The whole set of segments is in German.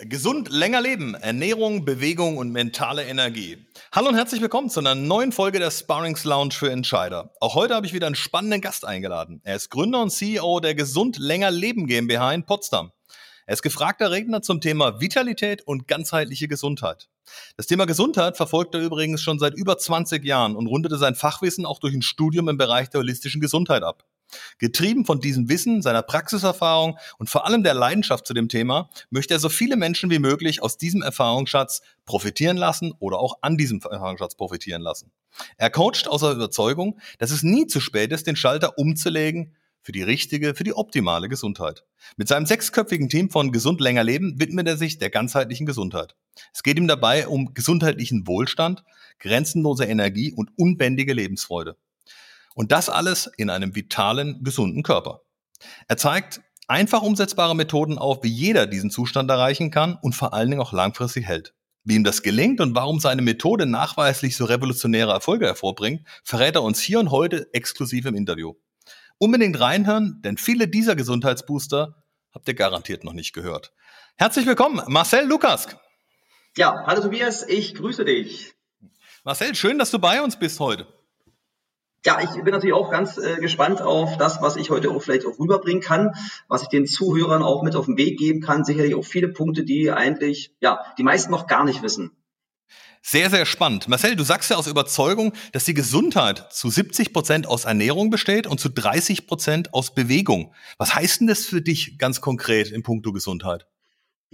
Gesund länger leben, Ernährung, Bewegung und mentale Energie. Hallo und herzlich willkommen zu einer neuen Folge der Sparrings Lounge für Entscheider. Auch heute habe ich wieder einen spannenden Gast eingeladen. Er ist Gründer und CEO der Gesund länger leben GmbH in Potsdam. Er ist gefragter Redner zum Thema Vitalität und ganzheitliche Gesundheit. Das Thema Gesundheit verfolgt er übrigens schon seit über 20 Jahren und rundete sein Fachwissen auch durch ein Studium im Bereich der holistischen Gesundheit ab. Getrieben von diesem Wissen, seiner Praxiserfahrung und vor allem der Leidenschaft zu dem Thema, möchte er so viele Menschen wie möglich aus diesem Erfahrungsschatz profitieren lassen oder auch an diesem Erfahrungsschatz profitieren lassen. Er coacht aus der Überzeugung, dass es nie zu spät ist, den Schalter umzulegen für die richtige, für die optimale Gesundheit. Mit seinem sechsköpfigen Team von Gesund länger leben widmet er sich der ganzheitlichen Gesundheit. Es geht ihm dabei um gesundheitlichen Wohlstand, grenzenlose Energie und unbändige Lebensfreude. Und das alles in einem vitalen, gesunden Körper. Er zeigt einfach umsetzbare Methoden auf, wie jeder diesen Zustand erreichen kann und vor allen Dingen auch langfristig hält. Wie ihm das gelingt und warum seine Methode nachweislich so revolutionäre Erfolge hervorbringt, verrät er uns hier und heute exklusiv im Interview. Unbedingt reinhören, denn viele dieser Gesundheitsbooster habt ihr garantiert noch nicht gehört. Herzlich willkommen, Marcel Lukas. Ja, hallo Tobias, ich grüße dich. Marcel, schön, dass du bei uns bist heute. Ja, ich bin natürlich auch ganz äh, gespannt auf das, was ich heute auch vielleicht auch rüberbringen kann, was ich den Zuhörern auch mit auf den Weg geben kann. Sicherlich auch viele Punkte, die eigentlich, ja, die meisten noch gar nicht wissen. Sehr, sehr spannend. Marcel, du sagst ja aus Überzeugung, dass die Gesundheit zu 70 Prozent aus Ernährung besteht und zu 30 Prozent aus Bewegung. Was heißt denn das für dich ganz konkret in puncto Gesundheit?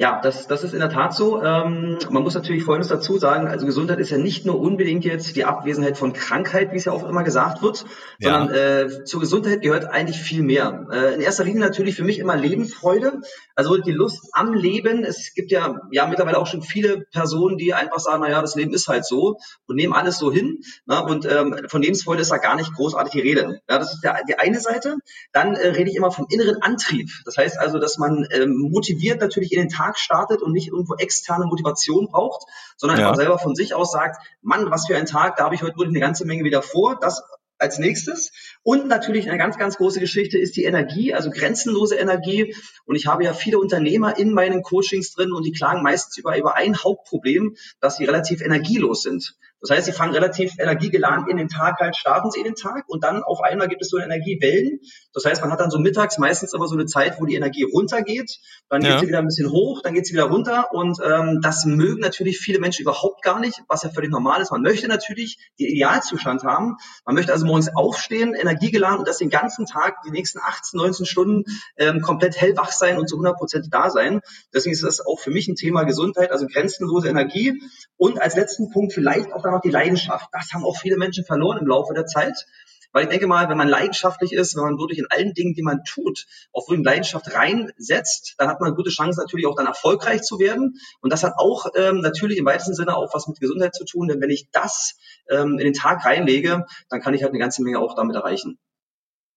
Ja, das, das ist in der Tat so. Ähm, man muss natürlich Folgendes dazu sagen. Also Gesundheit ist ja nicht nur unbedingt jetzt die Abwesenheit von Krankheit, wie es ja auch immer gesagt wird, ja. sondern äh, zur Gesundheit gehört eigentlich viel mehr. Äh, in erster Linie natürlich für mich immer Lebensfreude, also die Lust am Leben. Es gibt ja, ja mittlerweile auch schon viele Personen, die einfach sagen, na ja, das Leben ist halt so und nehmen alles so hin. Na, und ähm, von Lebensfreude ist da gar nicht großartig die Rede. Ja, das ist der, die eine Seite. Dann äh, rede ich immer vom inneren Antrieb. Das heißt also, dass man ähm, motiviert natürlich in den Tag startet und nicht irgendwo externe Motivation braucht, sondern ja. selber von sich aus sagt, Mann, was für ein Tag, da habe ich heute wirklich eine ganze Menge wieder vor. Das als nächstes. Und natürlich eine ganz, ganz große Geschichte ist die Energie, also grenzenlose Energie. Und ich habe ja viele Unternehmer in meinen Coachings drin und die klagen meistens über, über ein Hauptproblem, dass sie relativ energielos sind. Das heißt, sie fangen relativ energiegeladen in den Tag halt, starten sie in den Tag und dann auf einmal gibt es so Energiewellen. Das heißt, man hat dann so mittags meistens aber so eine Zeit, wo die Energie runtergeht, dann ja. geht sie wieder ein bisschen hoch, dann geht sie wieder runter und ähm, das mögen natürlich viele Menschen überhaupt gar nicht, was ja völlig normal ist. Man möchte natürlich den Idealzustand haben. Man möchte also morgens aufstehen, energiegeladen und das den ganzen Tag, die nächsten 18, 19 Stunden ähm, komplett hellwach sein und zu 100 Prozent da sein. Deswegen ist das auch für mich ein Thema Gesundheit, also grenzenlose Energie. Und als letzten Punkt vielleicht auch dann noch die Leidenschaft. Das haben auch viele Menschen verloren im Laufe der Zeit. Weil ich denke mal, wenn man leidenschaftlich ist, wenn man wirklich in allen Dingen, die man tut, auch wirklich Leidenschaft reinsetzt, dann hat man eine gute Chance natürlich auch dann erfolgreich zu werden. Und das hat auch ähm, natürlich im weitesten Sinne auch was mit Gesundheit zu tun, denn wenn ich das ähm, in den Tag reinlege, dann kann ich halt eine ganze Menge auch damit erreichen.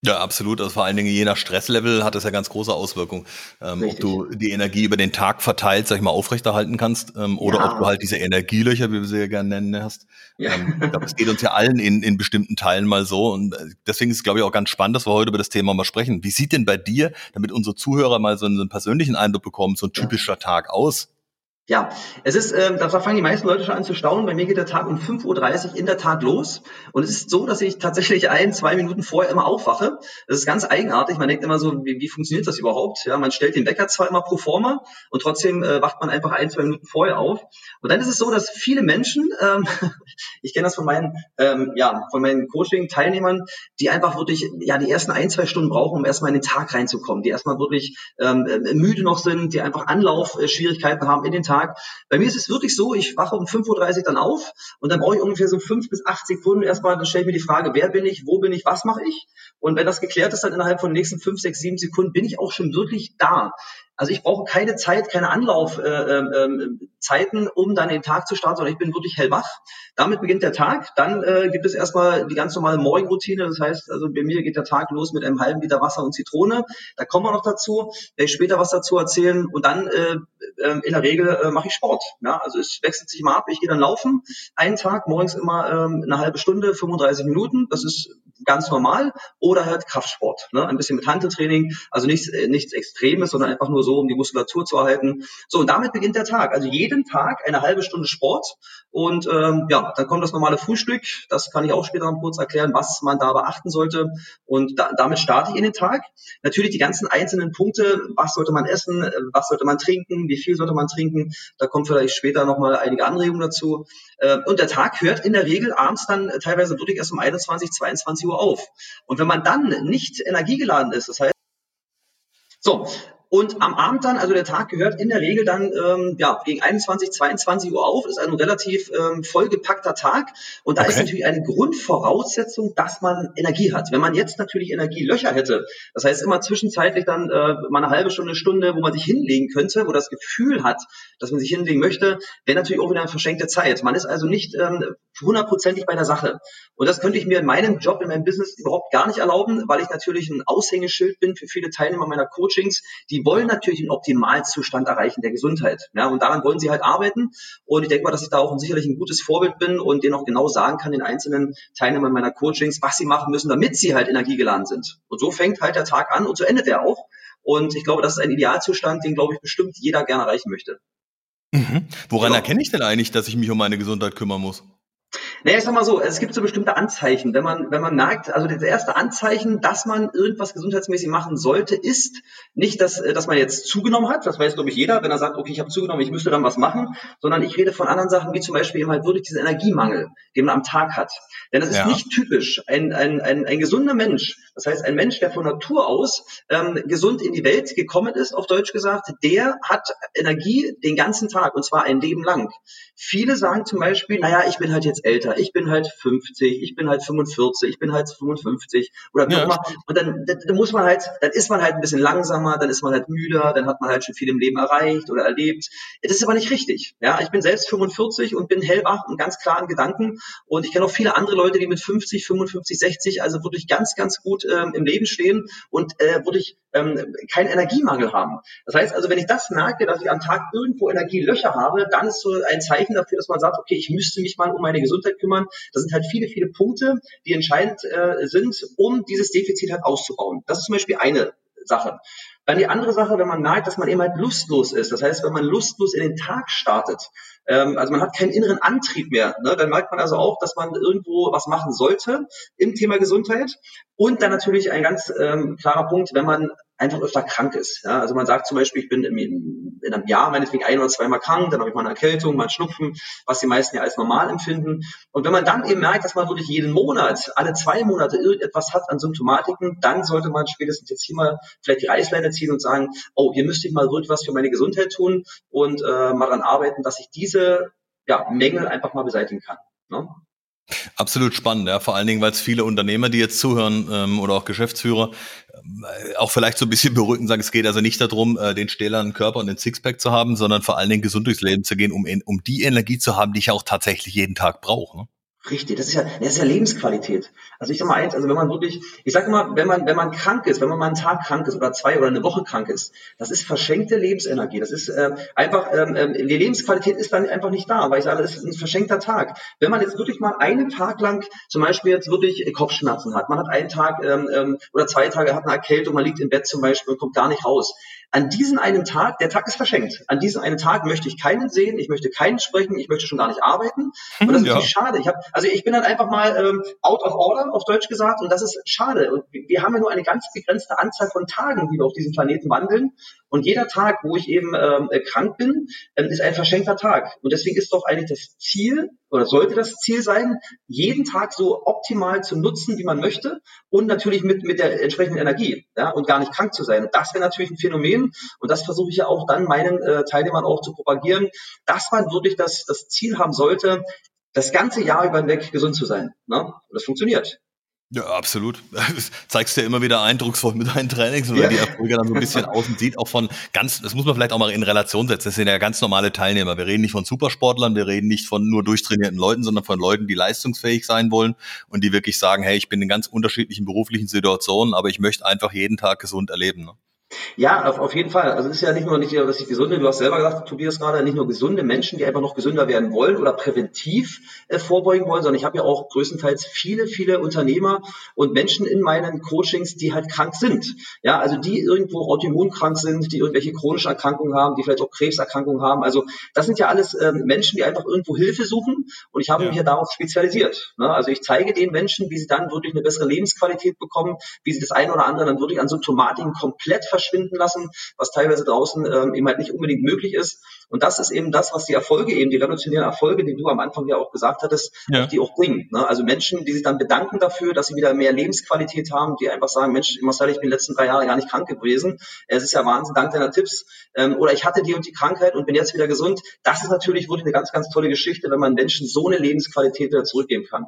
Ja, absolut. Also vor allen Dingen je nach Stresslevel hat das ja ganz große Auswirkungen. Ähm, ob du die Energie über den Tag verteilt, sag ich mal, aufrechterhalten kannst, ähm, oder ja. ob du halt diese Energielöcher, wie wir sie ja gerne nennen, hast. Ja. Ähm, ich glaube, es geht uns ja allen in, in bestimmten Teilen mal so. Und äh, deswegen ist es, glaube ich, auch ganz spannend, dass wir heute über das Thema mal sprechen. Wie sieht denn bei dir, damit unsere Zuhörer mal so einen, so einen persönlichen Eindruck bekommen, so ein typischer ja. Tag aus? Ja, es ist, ähm, da fangen die meisten Leute schon an zu staunen. Bei mir geht der Tag um 5.30 Uhr in der Tat los. Und es ist so, dass ich tatsächlich ein, zwei Minuten vorher immer aufwache. Das ist ganz eigenartig. Man denkt immer so, wie, wie funktioniert das überhaupt? Ja, man stellt den Wecker zwar immer pro forma und trotzdem äh, wacht man einfach ein, zwei Minuten vorher auf. Und dann ist es so, dass viele Menschen, ähm, ich kenne das von meinen, ähm, ja, von meinen Coaching-Teilnehmern, die einfach wirklich, ja, die ersten ein, zwei Stunden brauchen, um erstmal in den Tag reinzukommen, die erstmal wirklich ähm, äh, müde noch sind, die einfach Anlaufschwierigkeiten haben in den Tag Tag. Bei mir ist es wirklich so, ich wache um 5.30 Uhr dann auf und dann brauche ich ungefähr so fünf bis acht Sekunden erstmal, dann stelle ich mir die Frage, wer bin ich, wo bin ich, was mache ich? Und wenn das geklärt ist, dann innerhalb von den nächsten fünf, sechs, sieben Sekunden bin ich auch schon wirklich da. Also ich brauche keine Zeit, keine Anlaufzeiten, äh, äh, um dann den Tag zu starten, sondern ich bin wirklich hellwach. Damit beginnt der Tag. Dann äh, gibt es erstmal die ganz normale Morgenroutine. Das heißt, also bei mir geht der Tag los mit einem halben Liter Wasser und Zitrone. Da kommen wir noch dazu. Werde ich später was dazu erzählen. Und dann äh, äh, in der Regel äh, mache ich Sport. Ja, also es wechselt sich immer ab. Ich gehe dann laufen. Einen Tag morgens immer ähm, eine halbe Stunde, 35 Minuten. Das ist ganz normal. Oder halt Kraftsport. Ne? Ein bisschen mit Handeltraining. Also nichts, äh, nichts Extremes, sondern einfach nur so, um die Muskulatur zu erhalten. So, und damit beginnt der Tag. Also jeden Tag eine halbe Stunde Sport. Und ähm, ja, dann kommt das normale Frühstück. Das kann ich auch später noch kurz erklären, was man da beachten sollte. Und da, damit starte ich in den Tag. Natürlich die ganzen einzelnen Punkte. Was sollte man essen? Was sollte man trinken? Wie viel sollte man trinken? Da kommt vielleicht später nochmal einige Anregungen dazu. Äh, und der Tag hört in der Regel abends dann teilweise wirklich erst um 21, 22 Uhr auf. Und wenn man dann nicht energiegeladen ist, das heißt, so, und am Abend dann, also der Tag gehört in der Regel dann ähm, ja, gegen 21, 22 Uhr auf, ist ein relativ ähm, vollgepackter Tag. Und da okay. ist natürlich eine Grundvoraussetzung, dass man Energie hat. Wenn man jetzt natürlich Energielöcher hätte, das heißt immer zwischenzeitlich dann äh, mal eine halbe Stunde, Stunde, wo man sich hinlegen könnte, wo das Gefühl hat, dass man sich hinlegen möchte, wäre natürlich auch wieder eine verschenkte Zeit. Man ist also nicht ähm, hundertprozentig bei der Sache. Und das könnte ich mir in meinem Job, in meinem Business überhaupt gar nicht erlauben, weil ich natürlich ein Aushängeschild bin für viele Teilnehmer meiner Coachings, die wollen natürlich einen Optimalzustand erreichen der Gesundheit. Ja, und daran wollen sie halt arbeiten. Und ich denke mal, dass ich da auch sicherlich ein gutes Vorbild bin und denen auch genau sagen kann, den einzelnen Teilnehmern meiner Coachings, was sie machen müssen, damit sie halt energiegeladen sind. Und so fängt halt der Tag an und so endet er auch. Und ich glaube, das ist ein Idealzustand, den, glaube ich, bestimmt jeder gerne erreichen möchte. Mhm. Woran genau. erkenne ich denn eigentlich, dass ich mich um meine Gesundheit kümmern muss? Naja, ich sag mal so, es gibt so bestimmte Anzeichen. Wenn man, wenn man merkt, also das erste Anzeichen, dass man irgendwas gesundheitsmäßig machen sollte, ist nicht, dass, äh, dass man jetzt zugenommen hat. Das weiß, glaube ich, jeder, wenn er sagt, okay, ich habe zugenommen, ich müsste dann was machen, sondern ich rede von anderen Sachen, wie zum Beispiel eben halt wirklich diesen Energiemangel, den man am Tag hat. Denn das ist ja. nicht typisch. Ein, ein, ein, ein gesunder Mensch, das heißt ein Mensch, der von Natur aus ähm, gesund in die Welt gekommen ist, auf Deutsch gesagt, der hat Energie den ganzen Tag und zwar ein Leben lang. Viele sagen zum Beispiel, naja, ich bin halt jetzt älter, ich bin halt 50, ich bin halt 45, ich bin halt 55 oder wie ja. immer. Und dann, dann, dann muss man halt, dann ist man halt ein bisschen langsamer, dann ist man halt müder, dann hat man halt schon viel im Leben erreicht oder erlebt. Das ist aber nicht richtig. Ja, ich bin selbst 45 und bin hellwach und ganz klar in Gedanken und ich kenne auch viele andere Leute, die mit 50, 55, 60 also wirklich ganz, ganz gut ähm, im Leben stehen und äh, wirklich ähm, keinen Energiemangel haben. Das heißt also, wenn ich das merke, dass ich am Tag irgendwo Energielöcher habe, dann ist so ein Zeichen dafür, dass man sagt, okay, ich müsste mich mal um meine Gesundheit kümmern. Das sind halt viele, viele Punkte, die entscheidend äh, sind, um dieses Defizit halt auszubauen. Das ist zum Beispiel eine Sache. Dann die andere Sache, wenn man merkt, dass man eben halt lustlos ist. Das heißt, wenn man lustlos in den Tag startet, ähm, also man hat keinen inneren Antrieb mehr, ne, dann merkt man also auch, dass man irgendwo was machen sollte im Thema Gesundheit. Und dann natürlich ein ganz ähm, klarer Punkt, wenn man einfach öfter krank ist. Ja? Also man sagt zum Beispiel, ich bin in, in einem Jahr meinetwegen ein oder zweimal krank, dann habe ich mal eine Erkältung, mal einen Schnupfen, was die meisten ja als normal empfinden. Und wenn man dann eben merkt, dass man wirklich jeden Monat, alle zwei Monate irgendetwas hat an Symptomatiken, dann sollte man spätestens jetzt hier mal vielleicht die Reißleine ziehen und sagen, oh, hier müsste ich mal wirklich was für meine Gesundheit tun und äh, mal daran arbeiten, dass ich diese ja, Mängel einfach mal beseitigen kann. Ne? Absolut spannend, ja. Vor allen Dingen, weil es viele Unternehmer, die jetzt zuhören ähm, oder auch Geschäftsführer, äh, auch vielleicht so ein bisschen beruhigen, sagen, es geht also nicht darum, äh, den stählernen Körper und den Sixpack zu haben, sondern vor allen Dingen gesund durchs Leben zu gehen, um, um die Energie zu haben, die ich auch tatsächlich jeden Tag brauche. Ne? Richtig, das ist ja, das ist ja Lebensqualität. Also ich sag mal eins, also wenn man wirklich, ich sag immer, wenn man, wenn man krank ist, wenn man mal einen Tag krank ist oder zwei oder eine Woche krank ist, das ist verschenkte Lebensenergie. Das ist äh, einfach, ähm, ähm, die Lebensqualität ist dann einfach nicht da, weil ich sage, das ist ein verschenkter Tag. Wenn man jetzt wirklich mal einen Tag lang zum Beispiel jetzt wirklich Kopfschmerzen hat, man hat einen Tag ähm, ähm, oder zwei Tage hat eine Erkältung, man liegt im Bett zum Beispiel und kommt gar nicht raus, an diesem einen Tag, der Tag ist verschenkt. An diesem einen Tag möchte ich keinen sehen, ich möchte keinen sprechen, ich möchte schon gar nicht arbeiten. Und das ist ja. schade. Ich hab, also ich bin dann einfach mal ähm, out of order, auf Deutsch gesagt, und das ist schade. Und wir haben ja nur eine ganz begrenzte Anzahl von Tagen, die wir auf diesem Planeten wandeln. Und jeder Tag, wo ich eben ähm, krank bin, ähm, ist ein verschenkter Tag. Und deswegen ist doch eigentlich das Ziel oder sollte das Ziel sein, jeden Tag so optimal zu nutzen, wie man möchte und natürlich mit, mit der entsprechenden Energie ja, und gar nicht krank zu sein. Das wäre natürlich ein Phänomen und das versuche ich ja auch dann meinen äh, Teilnehmern auch zu propagieren, dass man wirklich das, das Ziel haben sollte, das ganze Jahr über hinweg gesund zu sein. Ne? Und das funktioniert. Ja, absolut. Das zeigst du ja immer wieder eindrucksvoll mit deinen Trainings, weil ja. die Erfolge dann so ein bisschen außen sieht, auch von ganz, das muss man vielleicht auch mal in Relation setzen. Das sind ja ganz normale Teilnehmer. Wir reden nicht von Supersportlern, wir reden nicht von nur durchtrainierten Leuten, sondern von Leuten, die leistungsfähig sein wollen und die wirklich sagen, hey, ich bin in ganz unterschiedlichen beruflichen Situationen, aber ich möchte einfach jeden Tag gesund erleben. Ne? Ja, auf, auf jeden Fall. Also es ist ja nicht nur nicht, dass ich gesunde, du hast selber gesagt, Tobias gerade, nicht nur gesunde Menschen, die einfach noch gesünder werden wollen oder präventiv äh, vorbeugen wollen, sondern ich habe ja auch größtenteils viele, viele Unternehmer und Menschen in meinen Coachings, die halt krank sind. Ja, also die irgendwo autoimmunkrank sind, die irgendwelche chronischen Erkrankungen haben, die vielleicht auch Krebserkrankungen haben. Also das sind ja alles ähm, Menschen, die einfach irgendwo Hilfe suchen und ich habe ja. mich ja darauf spezialisiert. Ne? Also ich zeige den Menschen, wie sie dann wirklich eine bessere Lebensqualität bekommen, wie sie das eine oder andere dann wirklich an Symptomatiken komplett verschwinden verschwinden lassen, was teilweise draußen ähm, eben halt nicht unbedingt möglich ist. Und das ist eben das, was die Erfolge eben, die revolutionären Erfolge, die du am Anfang ja auch gesagt hattest, ja. die auch bringen. Ne? Also Menschen, die sich dann bedanken dafür, dass sie wieder mehr Lebensqualität haben, die einfach sagen, Mensch, Marcel, ich bin die letzten drei Jahre gar nicht krank gewesen. Es ist ja Wahnsinn, dank deiner Tipps. Ähm, oder ich hatte die und die Krankheit und bin jetzt wieder gesund. Das ist natürlich wirklich eine ganz, ganz tolle Geschichte, wenn man Menschen so eine Lebensqualität wieder zurückgeben kann.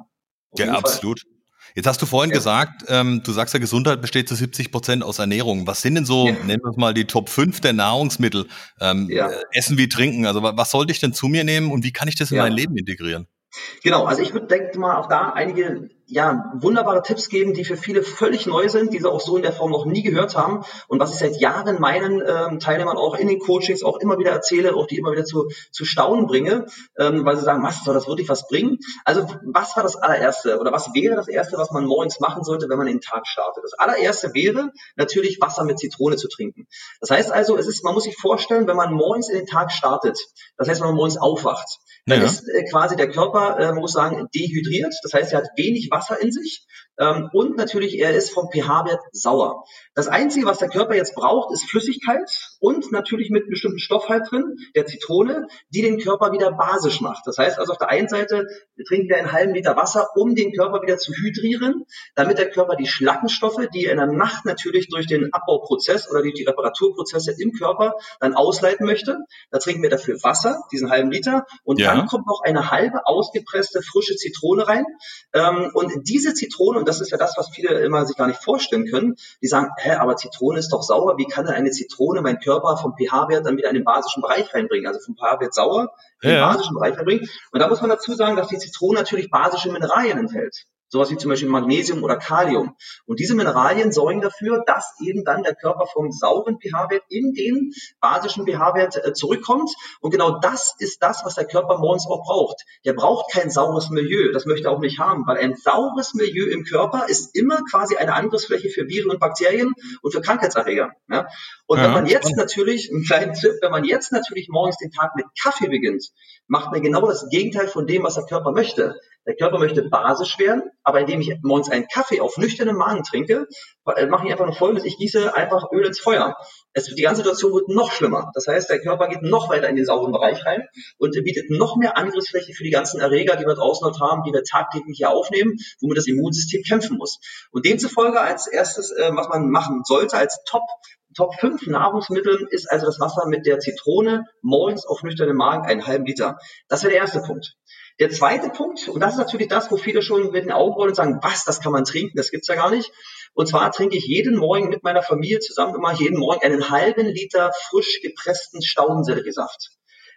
Auf ja, absolut. Fall. Jetzt hast du vorhin ja. gesagt, ähm, du sagst ja, Gesundheit besteht zu 70 Prozent aus Ernährung. Was sind denn so, ja. nennen wir es mal, die Top 5 der Nahrungsmittel? Ähm, ja. Äh, Essen wie Trinken. Also was sollte ich denn zu mir nehmen und wie kann ich das in mein Leben integrieren? Genau, also ich würde, denke mal, auch da einige ja, wunderbare Tipps geben, die für viele völlig neu sind, die sie auch so in der Form noch nie gehört haben und was ich seit Jahren meinen ähm, Teilnehmern auch in den Coachings auch immer wieder erzähle, auch die immer wieder zu, zu staunen bringe, ähm, weil sie sagen, was soll das wirklich was bringen? Also was war das allererste oder was wäre das erste, was man morgens machen sollte, wenn man den Tag startet? Das allererste wäre natürlich Wasser mit Zitrone zu trinken. Das heißt also, es ist, man muss sich vorstellen, wenn man morgens in den Tag startet, das heißt, wenn man morgens aufwacht, dann ja. ist äh, quasi der Körper, äh, man muss sagen, dehydriert. Das heißt, er hat wenig Wasser in sich ähm, und natürlich, er ist vom pH-Wert sauer. Das Einzige, was der Körper jetzt braucht, ist Flüssigkeit und natürlich mit bestimmten Stoff halt drin, der Zitrone, die den Körper wieder basisch macht. Das heißt also auf der einen Seite trinken wir einen halben Liter Wasser, um den Körper wieder zu hydrieren, damit der Körper die Schlackenstoffe, die er in der Nacht natürlich durch den Abbauprozess oder durch die Reparaturprozesse im Körper dann ausleiten möchte. Da trinken wir dafür Wasser, diesen halben Liter, und ja. dann kommt noch eine halbe ausgepresste frische Zitrone rein. Ähm, und diese Zitrone, und das ist ja das, was viele immer sich gar nicht vorstellen können, die sagen, hä, aber Zitrone ist doch sauer, wie kann denn eine Zitrone meinen Körper vom pH-Wert dann wieder in den basischen Bereich reinbringen? Also vom pH-Wert sauer in den ja. basischen Bereich reinbringen. Und da muss man dazu sagen, dass die Zitrone natürlich basische Mineralien enthält. Sowas wie zum Beispiel Magnesium oder Kalium. Und diese Mineralien sorgen dafür, dass eben dann der Körper vom sauren pH-Wert in den basischen pH-Wert äh, zurückkommt. Und genau das ist das, was der Körper morgens auch braucht. Der braucht kein saures Milieu. Das möchte er auch nicht haben, weil ein saures Milieu im Körper ist immer quasi eine Angriffsfläche für Viren und Bakterien und für Krankheitserreger. Ja? Und ja, wenn man jetzt natürlich, einen kleinen Tipp, wenn man jetzt natürlich morgens den Tag mit Kaffee beginnt, macht man genau das Gegenteil von dem, was der Körper möchte. Der Körper möchte basisch werden, aber indem ich morgens einen Kaffee auf nüchternem Magen trinke, äh, mache ich einfach noch Folgendes. Ich gieße einfach Öl ins Feuer. Es, die ganze Situation wird noch schlimmer. Das heißt, der Körper geht noch weiter in den sauren Bereich rein und bietet noch mehr Angriffsfläche für die ganzen Erreger, die wir draußen noch haben, die wir tagtäglich hier aufnehmen, womit das Immunsystem kämpfen muss. Und demzufolge als erstes, äh, was man machen sollte, als Top Top 5 Nahrungsmittel ist also das Wasser mit der Zitrone morgens auf nüchternem Magen einen halben Liter. Das wäre der erste Punkt. Der zweite Punkt, und das ist natürlich das, wo viele schon mit den Augen rollen und sagen, was, das kann man trinken, das gibt's ja gar nicht. Und zwar trinke ich jeden Morgen mit meiner Familie zusammen immer jeden Morgen einen halben Liter frisch gepressten Staudenselleriesaft.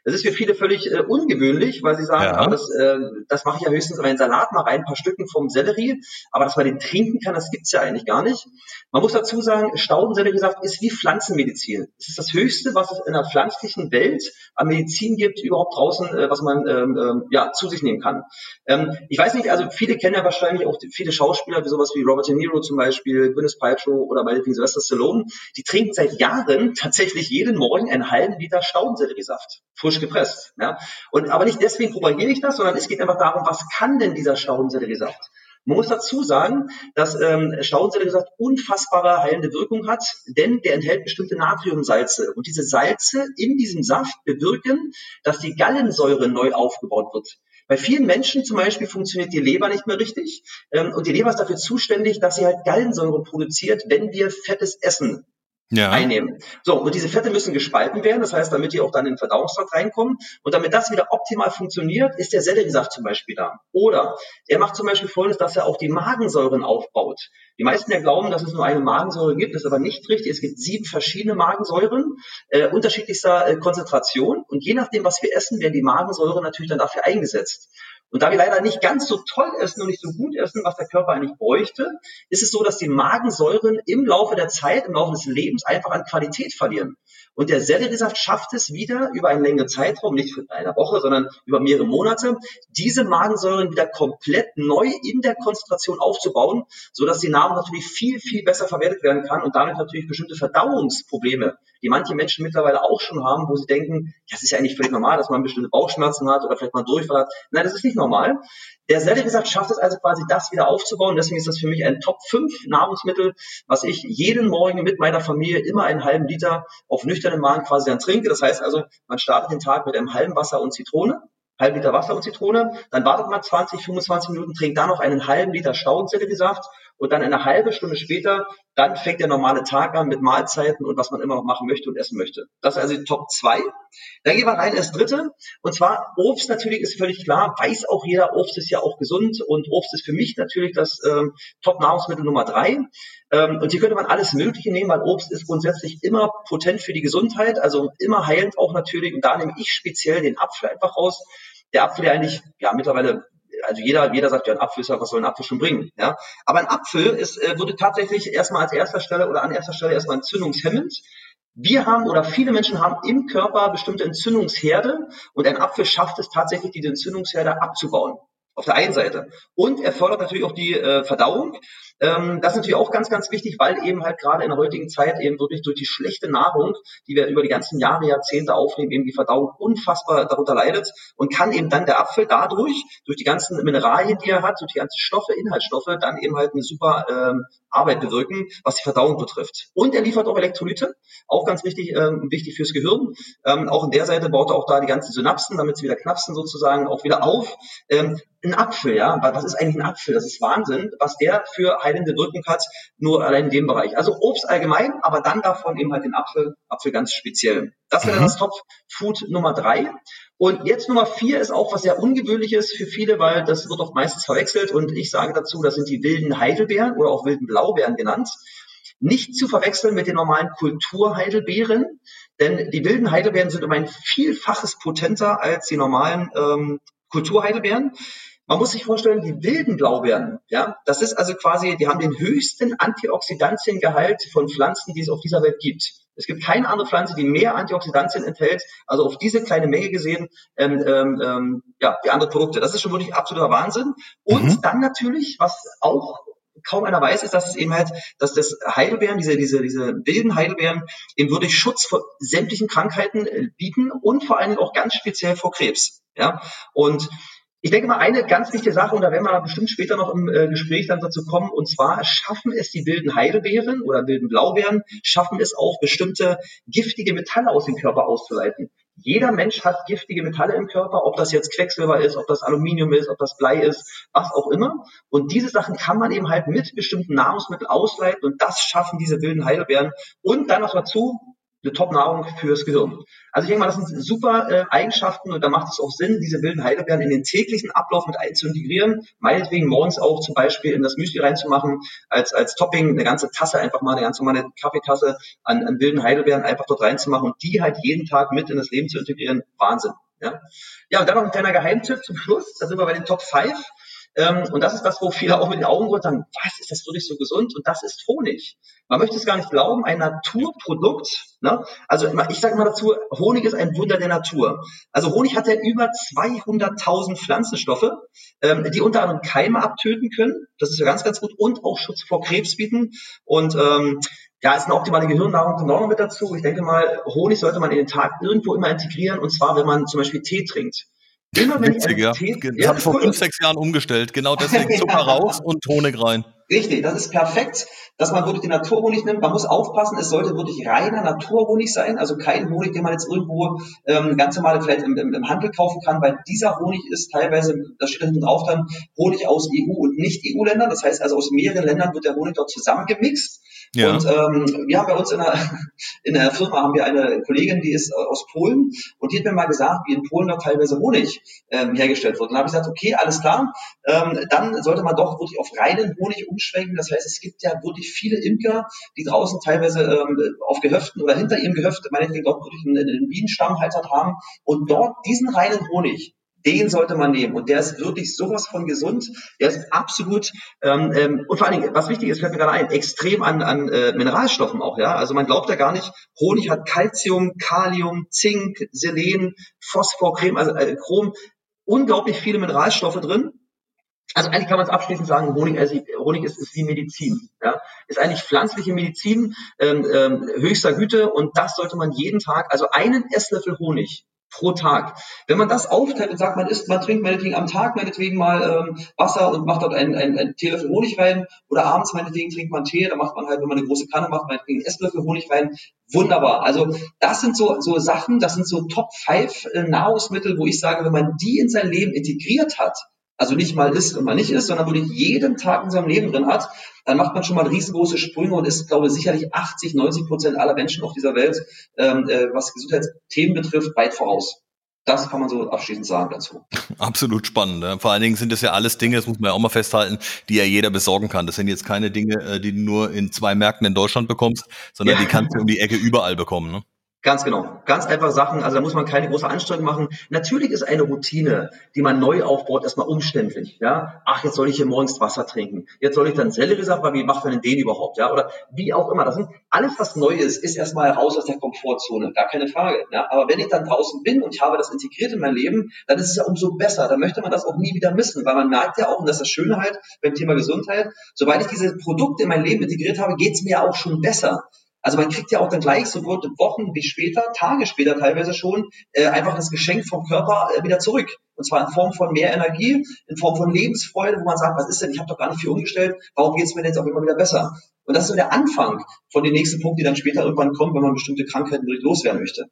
Das ist für viele völlig äh, ungewöhnlich, weil sie sagen, ja. ah, das, äh, das mache ich ja höchstens in einen Salat mal rein, ein paar Stücken vom Sellerie, aber dass man den trinken kann, das gibt's ja eigentlich gar nicht. Man muss dazu sagen, Staudenselleriesaft ist wie Pflanzenmedizin. Es ist das Höchste, was es in der pflanzlichen Welt an Medizin gibt, überhaupt draußen, äh, was man ähm, ähm, ja, zu sich nehmen kann. Ähm, ich weiß nicht, also viele kennen ja wahrscheinlich auch viele Schauspieler, wie sowas wie Robert De Niro zum Beispiel, Gwyneth Paltrow oder meinetwegen Sylvester Stallone, die trinken seit Jahren tatsächlich jeden Morgen einen halben Liter Staudenselleriesaft frisch gepresst. Ja? Und, aber nicht deswegen propagiere ich das, sondern es geht einfach darum, was kann denn dieser Staudenselleriesaft? Man muss dazu sagen, dass ähm, Staudenselleriesaft unfassbare heilende Wirkung hat, denn der enthält bestimmte Natriumsalze. Und diese Salze in diesem Saft bewirken, dass die Gallensäure neu aufgebaut wird. Bei vielen Menschen zum Beispiel funktioniert die Leber nicht mehr richtig. Ähm, und die Leber ist dafür zuständig, dass sie halt Gallensäure produziert, wenn wir fettes essen. Ja. einnehmen. So, und diese Fette müssen gespalten werden, das heißt, damit die auch dann in den Verdauungstrakt reinkommen. Und damit das wieder optimal funktioniert, ist der Selleriesaft zum Beispiel da. Oder er macht zum Beispiel folgendes, dass er auch die Magensäuren aufbaut. Die meisten ja glauben, dass es nur eine Magensäure gibt, das ist aber nicht richtig. Es gibt sieben verschiedene Magensäuren, äh, unterschiedlichster äh, Konzentration. Und je nachdem, was wir essen, werden die Magensäuren natürlich dann dafür eingesetzt. Und da wir leider nicht ganz so toll essen und nicht so gut essen, was der Körper eigentlich bräuchte, ist es so, dass die Magensäuren im Laufe der Zeit, im Laufe des Lebens einfach an Qualität verlieren. Und der Selleriesaft schafft es wieder über einen längeren Zeitraum, nicht für eine Woche, sondern über mehrere Monate, diese Magensäuren wieder komplett neu in der Konzentration aufzubauen, sodass die Nahrung natürlich viel, viel besser verwertet werden kann und damit natürlich bestimmte Verdauungsprobleme, die manche Menschen mittlerweile auch schon haben, wo sie denken, ja, es ist ja eigentlich völlig normal, dass man bestimmte Bauchschmerzen hat oder vielleicht mal Durchfall hat. Nein, das ist nicht normal. Der Selleriesaft schafft es also quasi, das wieder aufzubauen. Deswegen ist das für mich ein Top 5 Nahrungsmittel, was ich jeden Morgen mit meiner Familie immer einen halben Liter auf nüchternen Magen quasi dann trinke. Das heißt also, man startet den Tag mit einem halben Wasser und Zitrone halben Liter Wasser und Zitrone, dann wartet man 20, 25 Minuten, trinkt dann noch einen halben Liter Staudenselleriesaft und dann eine halbe Stunde später, dann fängt der normale Tag an mit Mahlzeiten und was man immer noch machen möchte und essen möchte. Das ist also die Top 2. Dann gehen wir rein ins dritte. Und zwar Obst natürlich ist völlig klar, weiß auch jeder, Obst ist ja auch gesund und Obst ist für mich natürlich das ähm, Top-Nahrungsmittel Nummer drei. Ähm, und hier könnte man alles Mögliche nehmen, weil Obst ist grundsätzlich immer potent für die Gesundheit, also immer heilend auch natürlich. Und da nehme ich speziell den Apfel einfach raus. Der Apfel, der eigentlich ja mittlerweile also jeder, jeder sagt ja, ein Apfel ist ja, was soll ein Apfel schon bringen? Ja? Aber ein Apfel ist, äh, wurde tatsächlich erstmal als erster Stelle oder an erster Stelle erstmal entzündungshemmend. Wir haben oder viele Menschen haben im Körper bestimmte Entzündungsherde und ein Apfel schafft es tatsächlich, diese Entzündungsherde abzubauen. Auf der einen Seite. Und er fördert natürlich auch die äh, Verdauung. Ähm, das ist natürlich auch ganz, ganz wichtig, weil eben halt gerade in der heutigen Zeit eben wirklich durch die schlechte Nahrung, die wir über die ganzen Jahre, Jahrzehnte aufnehmen, eben die Verdauung unfassbar darunter leidet und kann eben dann der Apfel dadurch, durch die ganzen Mineralien, die er hat, durch die ganzen Stoffe, Inhaltsstoffe, dann eben halt eine super ähm, Arbeit bewirken, was die Verdauung betrifft. Und er liefert auch Elektrolyte, auch ganz wichtig, ähm, wichtig fürs Gehirn. Ähm, auch in der Seite baut er auch da die ganzen Synapsen, damit sie wieder knapsen sozusagen, auch wieder auf. Ähm, ein Apfel, ja, was ist eigentlich ein Apfel? Das ist Wahnsinn, was der für heilende Wirkung hat, nur allein in dem Bereich. Also Obst allgemein, aber dann davon eben halt den Apfel, Apfel ganz speziell. Das wäre dann mhm. das Top Food Nummer drei. Und jetzt Nummer vier ist auch was sehr Ungewöhnliches für viele, weil das wird auch meistens verwechselt. Und ich sage dazu, das sind die wilden Heidelbeeren oder auch wilden Blaubeeren genannt. Nicht zu verwechseln mit den normalen Kulturheidelbeeren, denn die wilden Heidelbeeren sind um ein Vielfaches potenter als die normalen ähm, Kulturheidelbeeren. Man muss sich vorstellen, die wilden Blaubeeren, ja, das ist also quasi, die haben den höchsten Antioxidantiengehalt von Pflanzen, die es auf dieser Welt gibt. Es gibt keine andere Pflanze, die mehr Antioxidantien enthält, also auf diese kleine Menge gesehen, ähm, ähm, ähm ja, wie andere Produkte. Das ist schon wirklich absoluter Wahnsinn. Und mhm. dann natürlich, was auch kaum einer weiß, ist, dass es eben halt, dass das Heidelbeeren, diese, diese, diese wilden Heidelbeeren eben wirklich Schutz vor sämtlichen Krankheiten äh, bieten und vor allem auch ganz speziell vor Krebs. Ja, und ich denke mal, eine ganz wichtige Sache, und da werden wir bestimmt später noch im äh, Gespräch dann dazu kommen, und zwar schaffen es die wilden Heidelbeeren oder wilden Blaubeeren, schaffen es auch bestimmte giftige Metalle aus dem Körper auszuleiten. Jeder Mensch hat giftige Metalle im Körper, ob das jetzt Quecksilber ist, ob das Aluminium ist, ob das Blei ist, was auch immer. Und diese Sachen kann man eben halt mit bestimmten Nahrungsmitteln ausleiten und das schaffen diese wilden Heidelbeeren. Und dann noch dazu, eine Top-Nahrung fürs Gehirn. Also ich denke mal, das sind super äh, Eigenschaften und da macht es auch Sinn, diese wilden Heidelbeeren in den täglichen Ablauf mit einzuintegrieren. Meinetwegen morgens auch zum Beispiel in das Müsli reinzumachen, als, als Topping eine ganze Tasse, einfach mal eine ganz normale Kaffeetasse an, an wilden Heidelbeeren einfach dort reinzumachen und die halt jeden Tag mit in das Leben zu integrieren. Wahnsinn. Ja, ja und dann noch ein kleiner Geheimtipp zum Schluss. Da sind wir bei den Top 5. Ähm, und das ist das, wo viele auch mit den Augen sagen, was ist das wirklich so gesund? Und das ist Honig. Man möchte es gar nicht glauben, ein Naturprodukt. Ne? Also ich sage mal dazu, Honig ist ein Wunder der Natur. Also Honig hat ja über 200.000 Pflanzenstoffe, ähm, die unter anderem Keime abtöten können. Das ist ja ganz, ganz gut und auch Schutz vor Krebs bieten. Und ähm, ja, ist eine optimale Gehirnnahrung auch noch mit dazu. Ich denke mal, Honig sollte man in den Tag irgendwo immer integrieren und zwar, wenn man zum Beispiel Tee trinkt. Immer wenn Witzig, ich ja. Tee, das ja, habe ich vor fünf, sechs Jahren umgestellt. Genau deswegen Zucker raus und Honig rein. Richtig, das ist perfekt, dass man wirklich den Naturhonig nimmt. Man muss aufpassen, es sollte wirklich reiner Naturhonig sein, also kein Honig, den man jetzt irgendwo ähm, ganz normal vielleicht im, im, im Handel kaufen kann, weil dieser Honig ist teilweise, da steht hinten drauf dann, Honig aus EU- und Nicht-EU-Ländern. Das heißt also aus mehreren Ländern wird der Honig dort zusammengemixt. Ja. Und ähm, wir bei uns in der, in der Firma haben wir eine Kollegin, die ist aus Polen und die hat mir mal gesagt, wie in Polen noch teilweise Honig ähm, hergestellt wird. Und dann habe ich gesagt, okay, alles klar, ähm, dann sollte man doch wirklich auf reinen Honig umschwenken. Das heißt, es gibt ja wirklich viele Imker, die draußen teilweise ähm, auf Gehöften oder hinter ihrem Gehöft, meinetwegen dort wirklich einen, einen Bienenstamm halt haben und dort diesen reinen Honig den sollte man nehmen. Und der ist wirklich sowas von gesund. Der ist absolut, ähm, ähm, und vor allen Dingen, was wichtig ist, fällt mir gerade ein, extrem an, an äh, Mineralstoffen auch, ja. Also man glaubt ja gar nicht, Honig hat Calcium, Kalium, Zink, Selen, Phosphor, Creme, also äh, Chrom, unglaublich viele Mineralstoffe drin. Also eigentlich kann man es abschließend sagen, Honig, also Honig ist, ist wie Medizin. Ja? Ist eigentlich pflanzliche Medizin ähm, ähm, höchster Güte und das sollte man jeden Tag, also einen Esslöffel Honig pro Tag. Wenn man das aufteilt und sagt, man isst, man trinkt meinetwegen am Tag meinetwegen mal ähm, Wasser und macht dort einen, einen, einen Teelöffel Honig rein oder abends meinetwegen trinkt man Tee, da macht man halt, wenn man eine große Kanne macht, meinetwegen einen Esslöffel Honig rein. Wunderbar. Also das sind so, so Sachen, das sind so Top 5 äh, Nahrungsmittel, wo ich sage, wenn man die in sein Leben integriert hat, also nicht mal ist und mal nicht ist, sondern wirklich jeden Tag in seinem Leben drin hat, dann macht man schon mal riesengroße Sprünge und ist, glaube ich, sicherlich 80, 90 Prozent aller Menschen auf dieser Welt, ähm, äh, was Gesundheitsthemen betrifft, weit voraus. Das kann man so abschließend sagen dazu. Absolut spannend. Ne? Vor allen Dingen sind das ja alles Dinge, das muss man ja auch mal festhalten, die ja jeder besorgen kann. Das sind jetzt keine Dinge, äh, die du nur in zwei Märkten in Deutschland bekommst, sondern ja. die kannst du um die Ecke überall bekommen. Ne? Ganz genau. Ganz einfach Sachen. Also da muss man keine große Anstrengung machen. Natürlich ist eine Routine, die man neu aufbaut, erstmal umständlich. Ja, ach, jetzt soll ich hier morgens Wasser trinken. Jetzt soll ich dann Selleriesaft, aber wie macht man denn den überhaupt? Ja, oder wie auch immer. Das sind alles, was neu ist, ist erstmal raus aus der Komfortzone. Gar keine Frage. Ja, aber wenn ich dann draußen bin und ich habe das integriert in mein Leben, dann ist es ja umso besser. Dann möchte man das auch nie wieder missen, weil man merkt ja auch, und das ist das Schöne halt beim Thema Gesundheit, sobald ich diese Produkte in mein Leben integriert habe, geht es mir auch schon besser. Also man kriegt ja auch dann gleich so Wochen wie später, Tage später teilweise schon, äh, einfach das Geschenk vom Körper äh, wieder zurück. Und zwar in Form von mehr Energie, in Form von Lebensfreude, wo man sagt, was ist denn, ich habe doch gar nicht viel umgestellt, warum geht es mir jetzt auch immer wieder besser? Und das ist so der Anfang von den nächsten Punkten, die dann später irgendwann kommen, wenn man bestimmte Krankheiten wirklich loswerden möchte.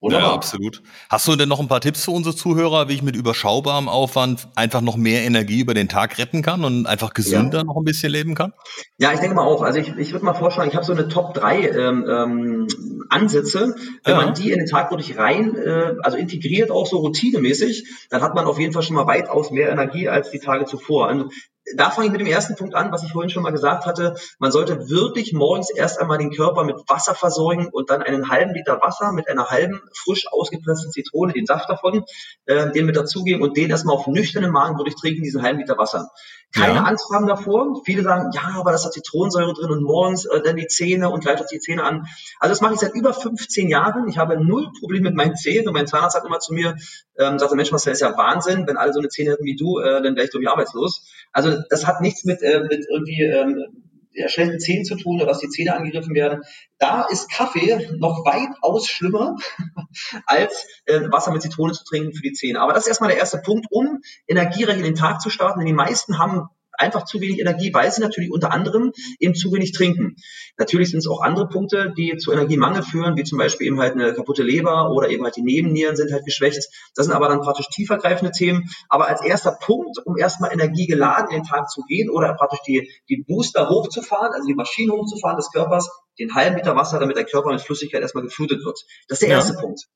Wunderbar. Ja, absolut. Hast du denn noch ein paar Tipps für unsere Zuhörer, wie ich mit überschaubarem Aufwand einfach noch mehr Energie über den Tag retten kann und einfach gesünder ja. noch ein bisschen leben kann? Ja, ich denke mal auch. Also ich, ich würde mal vorschlagen, ich habe so eine Top 3 ähm, ähm, Ansätze. Wenn ja. man die in den Tag wirklich rein, äh, also integriert auch so routinemäßig, dann hat man auf jeden Fall schon mal weitaus mehr Energie als die Tage zuvor. Also da fange ich mit dem ersten Punkt an, was ich vorhin schon mal gesagt hatte. Man sollte wirklich morgens erst einmal den Körper mit Wasser versorgen und dann einen halben Liter Wasser mit einer halben frisch ausgepressten Zitrone, den Saft davon, äh, den mit dazugeben und den erstmal auf nüchternen Magen würde ich trinken, diesen halben Liter Wasser. Keine ja. Angst haben davor. Viele sagen, ja, aber das hat Zitronensäure drin und morgens äh, dann die Zähne und gleich die Zähne an. Also das mache ich seit über 15 Jahren. Ich habe null Probleme mit meinen Zähnen und mein Zahnarzt sagt immer zu mir, ähm, sagt, Mensch, Marcel, ist ja Wahnsinn, wenn alle so eine Zähne hätten wie du, äh, dann wäre ich, glaube ich, arbeitslos. Also das hat nichts mit, äh, mit irgendwie ähm, ja, schlechten Zähnen zu tun oder dass die Zähne angegriffen werden. Da ist Kaffee noch weitaus schlimmer als äh, Wasser mit Zitrone zu trinken für die Zähne. Aber das ist erstmal der erste Punkt, um energiereich in den Tag zu starten. Denn die meisten haben einfach zu wenig Energie, weil sie natürlich unter anderem eben zu wenig trinken. Natürlich sind es auch andere Punkte, die zu Energiemangel führen, wie zum Beispiel eben halt eine kaputte Leber oder eben halt die Nebennieren sind halt geschwächt. Das sind aber dann praktisch tiefergreifende Themen. Aber als erster Punkt, um erstmal energiegeladen in den Tag zu gehen oder praktisch die, die Booster hochzufahren, also die Maschinen hochzufahren des Körpers, den halben Liter Wasser, damit der Körper mit Flüssigkeit erstmal geflutet wird. Das ist der ja. erste Punkt.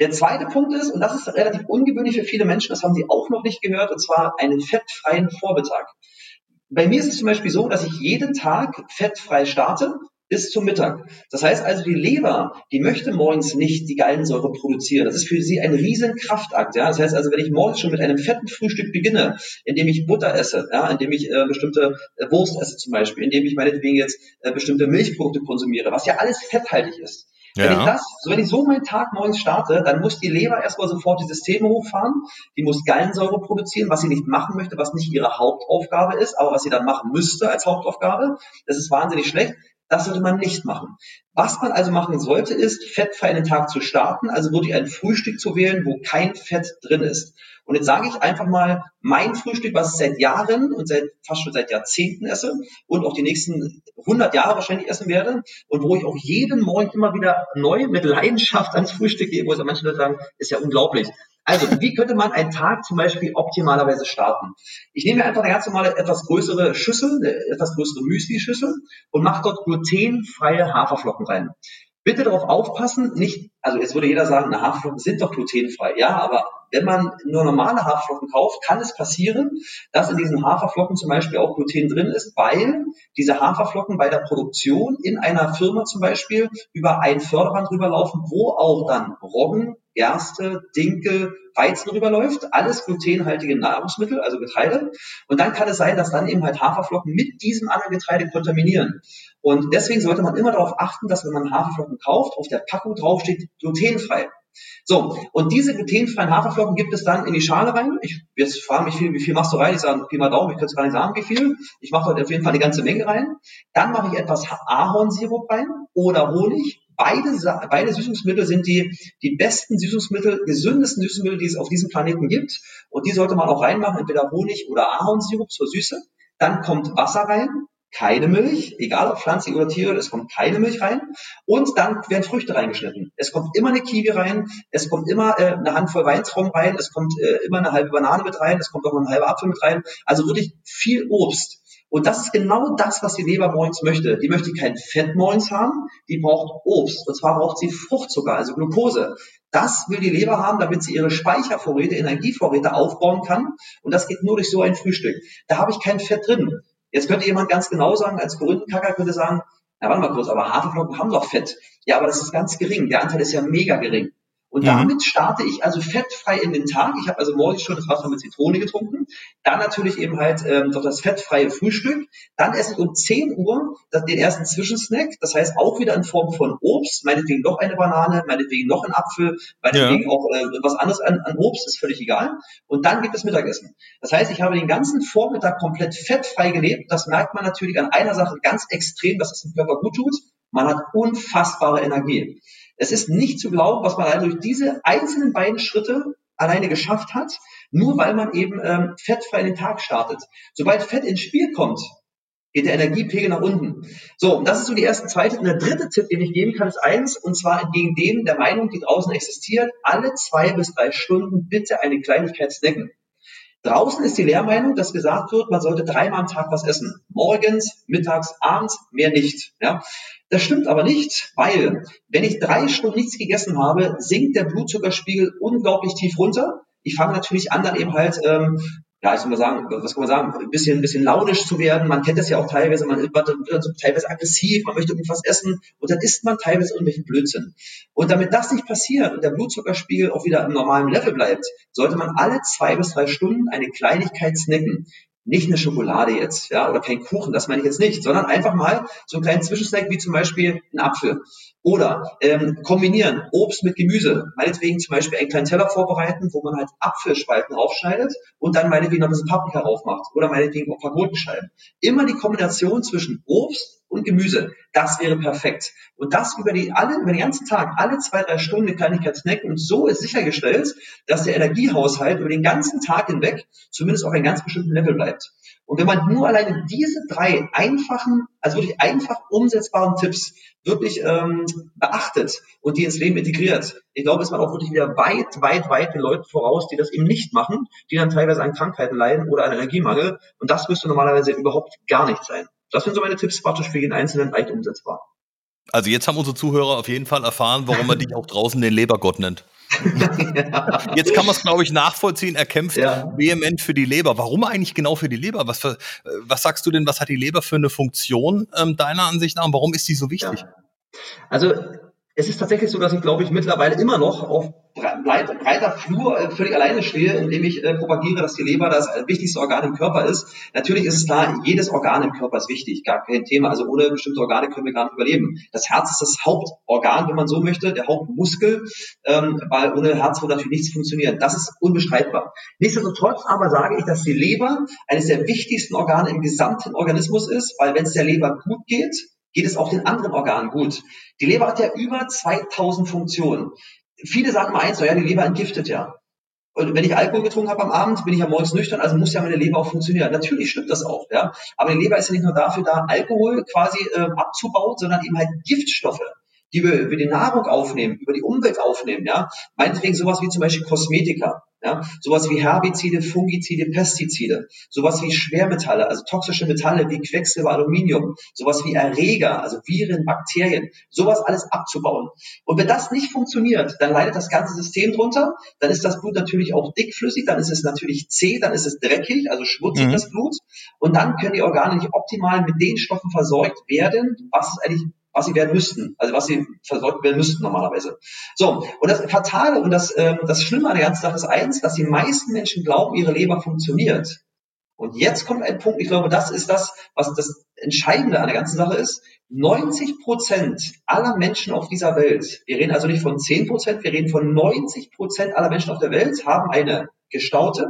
Der zweite Punkt ist, und das ist relativ ungewöhnlich für viele Menschen, das haben Sie auch noch nicht gehört, und zwar einen fettfreien Vormittag. Bei mir ist es zum Beispiel so, dass ich jeden Tag fettfrei starte bis zum Mittag. Das heißt also, die Leber, die möchte morgens nicht die Gallensäure produzieren. Das ist für sie ein riesen Kraftakt. Ja? Das heißt also, wenn ich morgens schon mit einem fetten Frühstück beginne, indem ich Butter esse, ja? indem ich äh, bestimmte äh, Wurst esse zum Beispiel, indem ich meinetwegen jetzt äh, bestimmte Milchprodukte konsumiere, was ja alles fetthaltig ist, ja. Wenn ich das, so wenn ich so meinen Tag morgens starte, dann muss die Leber erstmal sofort die Systeme hochfahren. Die muss Gallensäure produzieren, was sie nicht machen möchte, was nicht ihre Hauptaufgabe ist, aber was sie dann machen müsste als Hauptaufgabe. Das ist wahnsinnig schlecht. Das sollte man nicht machen. Was man also machen sollte, ist, fettfrei in den Tag zu starten, also wirklich ein Frühstück zu wählen, wo kein Fett drin ist. Und jetzt sage ich einfach mal mein Frühstück, was ich seit Jahren und seit fast schon seit Jahrzehnten esse und auch die nächsten 100 Jahre wahrscheinlich essen werde und wo ich auch jeden Morgen immer wieder neu mit Leidenschaft ans Frühstück gehe, wo also manche Leute sagen, ist ja unglaublich. Also, wie könnte man einen Tag zum Beispiel optimalerweise starten? Ich nehme einfach eine ganz normale, etwas größere Schüssel, eine etwas größere Müsli-Schüssel und mache dort glutenfreie Haferflocken rein. Bitte darauf aufpassen, nicht, also jetzt würde jeder sagen, Haferflocken sind doch glutenfrei. Ja, aber wenn man nur normale Haferflocken kauft, kann es passieren, dass in diesen Haferflocken zum Beispiel auch Gluten drin ist, weil diese Haferflocken bei der Produktion in einer Firma zum Beispiel über ein Förderband rüberlaufen, wo auch dann Roggen, Gerste, Dinkel, Weizen rüberläuft, alles glutenhaltige Nahrungsmittel, also Getreide. Und dann kann es sein, dass dann eben halt Haferflocken mit diesem anderen Getreide kontaminieren. Und deswegen sollte man immer darauf achten, dass wenn man Haferflocken kauft, auf der Packung draufsteht glutenfrei. So, und diese glutenfreien Haferflocken gibt es dann in die Schale rein. Ich jetzt frage mich, viel, wie viel machst du rein? Ich sage, Pi mal Daumen, ich könnte es gar nicht sagen, wie viel. Ich mache dort auf jeden Fall eine ganze Menge rein. Dann mache ich etwas Ahornsirup rein oder Honig. Beide, beide Süßungsmittel sind die, die besten Süßungsmittel, gesündesten Süßungsmittel, die es auf diesem Planeten gibt. Und die sollte man auch reinmachen, entweder Honig oder Ahornsirup zur Süße. Dann kommt Wasser rein, keine Milch, egal ob pflanzlich oder Tiere, es kommt keine Milch rein. Und dann werden Früchte reingeschnitten. Es kommt immer eine Kiwi rein, es kommt immer äh, eine Handvoll Weintrauben rein, es kommt äh, immer eine halbe Banane mit rein, es kommt auch noch ein halber Apfel mit rein. Also wirklich viel Obst. Und das ist genau das, was die Leber morgens möchte. Die möchte kein Fett morgens haben, die braucht Obst. Und zwar braucht sie Fruchtzucker, also Glucose. Das will die Leber haben, damit sie ihre Speichervorräte, Energievorräte aufbauen kann. Und das geht nur durch so ein Frühstück. Da habe ich kein Fett drin. Jetzt könnte jemand ganz genau sagen, als Korinthenkacker könnte sagen, na warte mal kurz, aber Haferflocken haben doch Fett. Ja, aber das ist ganz gering. Der Anteil ist ja mega gering. Und mhm. damit starte ich also fettfrei in den Tag. Ich habe also morgens schon das Wasser mit Zitrone getrunken. Dann natürlich eben halt ähm, doch das fettfreie Frühstück. Dann esse ich um 10 Uhr den ersten Zwischensnack. Das heißt auch wieder in Form von Obst. Meinetwegen noch eine Banane, meinetwegen noch ein Apfel, meinetwegen ja. auch äh, was anderes an, an Obst, ist völlig egal. Und dann gibt es Mittagessen. Das heißt, ich habe den ganzen Vormittag komplett fettfrei gelebt. Das merkt man natürlich an einer Sache ganz extrem, dass es dem Körper gut tut. Man hat unfassbare Energie. Es ist nicht zu glauben, was man allein durch diese einzelnen beiden Schritte alleine geschafft hat, nur weil man eben ähm, fettfrei in den Tag startet. Sobald Fett ins Spiel kommt, geht der Energiepegel nach unten. So, das ist so die erste, zweite. Und der dritte Tipp, den ich geben kann, ist eins, und zwar entgegen dem der Meinung, die draußen existiert, alle zwei bis drei Stunden bitte eine Kleinigkeit snacken. Draußen ist die Lehrmeinung, dass gesagt wird, man sollte dreimal am Tag was essen. Morgens, mittags, abends, mehr nicht. Ja? Das stimmt aber nicht, weil wenn ich drei Stunden nichts gegessen habe, sinkt der Blutzuckerspiegel unglaublich tief runter. Ich fange natürlich an, dann eben halt ähm, ja, ich soll mal sagen, was kann man sagen, ein bisschen, ein bisschen launisch zu werden. Man kennt das ja auch teilweise, man wird dann teilweise aggressiv, man möchte irgendwas essen und dann isst man teilweise irgendwelchen Blödsinn. Und damit das nicht passiert und der Blutzuckerspiegel auch wieder im normalen Level bleibt, sollte man alle zwei bis drei Stunden eine Kleinigkeit snacken nicht eine Schokolade jetzt, ja, oder kein Kuchen, das meine ich jetzt nicht, sondern einfach mal so einen kleinen Zwischensnack wie zum Beispiel ein Apfel. Oder ähm, kombinieren Obst mit Gemüse. Meinetwegen zum Beispiel einen kleinen Teller vorbereiten, wo man halt Apfelspalten aufschneidet und dann meinetwegen noch ein bisschen Paprika aufmacht. Oder meinetwegen auch ein paar Gurkenscheiben. Immer die Kombination zwischen Obst und Gemüse. Das wäre perfekt. Und das über die alle, über den ganzen Tag, alle zwei, drei Stunden eine Kleinigkeit snacken. Und so ist sichergestellt, dass der Energiehaushalt über den ganzen Tag hinweg zumindest auf einem ganz bestimmten Level bleibt. Und wenn man nur alleine diese drei einfachen, also wirklich einfach umsetzbaren Tipps wirklich ähm, beachtet und die ins Leben integriert, ich glaube, ist man auch wirklich wieder weit, weit, weit den Leuten voraus, die das eben nicht machen, die dann teilweise an Krankheiten leiden oder an Energiemangel. Und das müsste normalerweise überhaupt gar nicht sein. Das sind so meine Tipps praktisch für jeden Einzelnen leicht umsetzbar. Also jetzt haben unsere Zuhörer auf jeden Fall erfahren, warum man dich auch draußen den Lebergott nennt. Jetzt kann man es, glaube ich, nachvollziehen. Er kämpft ja. vehement für die Leber. Warum eigentlich genau für die Leber? Was, für, was sagst du denn, was hat die Leber für eine Funktion ähm, deiner Ansicht nach und warum ist die so wichtig? Ja. Also es ist tatsächlich so, dass ich, glaube ich, mittlerweile immer noch auf breiter Flur äh, völlig alleine stehe, indem ich äh, propagiere, dass die Leber das wichtigste Organ im Körper ist. Natürlich ist es klar, jedes Organ im Körper ist wichtig, gar kein Thema. Also ohne bestimmte Organe können wir gar nicht überleben. Das Herz ist das Hauptorgan, wenn man so möchte, der Hauptmuskel, ähm, weil ohne Herz würde natürlich nichts funktionieren. Das ist unbestreitbar. Nichtsdestotrotz aber sage ich, dass die Leber eines der wichtigsten Organe im gesamten Organismus ist, weil wenn es der Leber gut geht, geht es auch den anderen Organen gut. Die Leber hat ja über 2000 Funktionen. Viele sagen mal eins, so, ja, die Leber entgiftet ja. Und wenn ich Alkohol getrunken habe am Abend, bin ich ja morgens nüchtern, also muss ja meine Leber auch funktionieren. Natürlich stimmt das auch, ja. Aber die Leber ist ja nicht nur dafür da, Alkohol quasi äh, abzubauen, sondern eben halt Giftstoffe die wir über die Nahrung aufnehmen, über die Umwelt aufnehmen, ja, meinetwegen sowas wie zum Beispiel Kosmetika, ja, sowas wie Herbizide, Fungizide, Pestizide, sowas wie Schwermetalle, also toxische Metalle wie Quecksilber, Aluminium, sowas wie Erreger, also Viren, Bakterien, sowas alles abzubauen. Und wenn das nicht funktioniert, dann leidet das ganze System drunter, dann ist das Blut natürlich auch dickflüssig, dann ist es natürlich zäh, dann ist es dreckig, also schmutzig mhm. das Blut und dann können die Organe nicht optimal mit den Stoffen versorgt werden, was es eigentlich was sie werden müssten, also was sie versorgt werden müssten normalerweise. So, und das Fatale und das, ähm, das Schlimme an der ganzen Sache ist eins, dass die meisten Menschen glauben, ihre Leber funktioniert. Und jetzt kommt ein Punkt, ich glaube, das ist das, was das Entscheidende an der ganzen Sache ist. 90 Prozent aller Menschen auf dieser Welt, wir reden also nicht von 10 Prozent, wir reden von 90 Prozent aller Menschen auf der Welt, haben eine gestaute,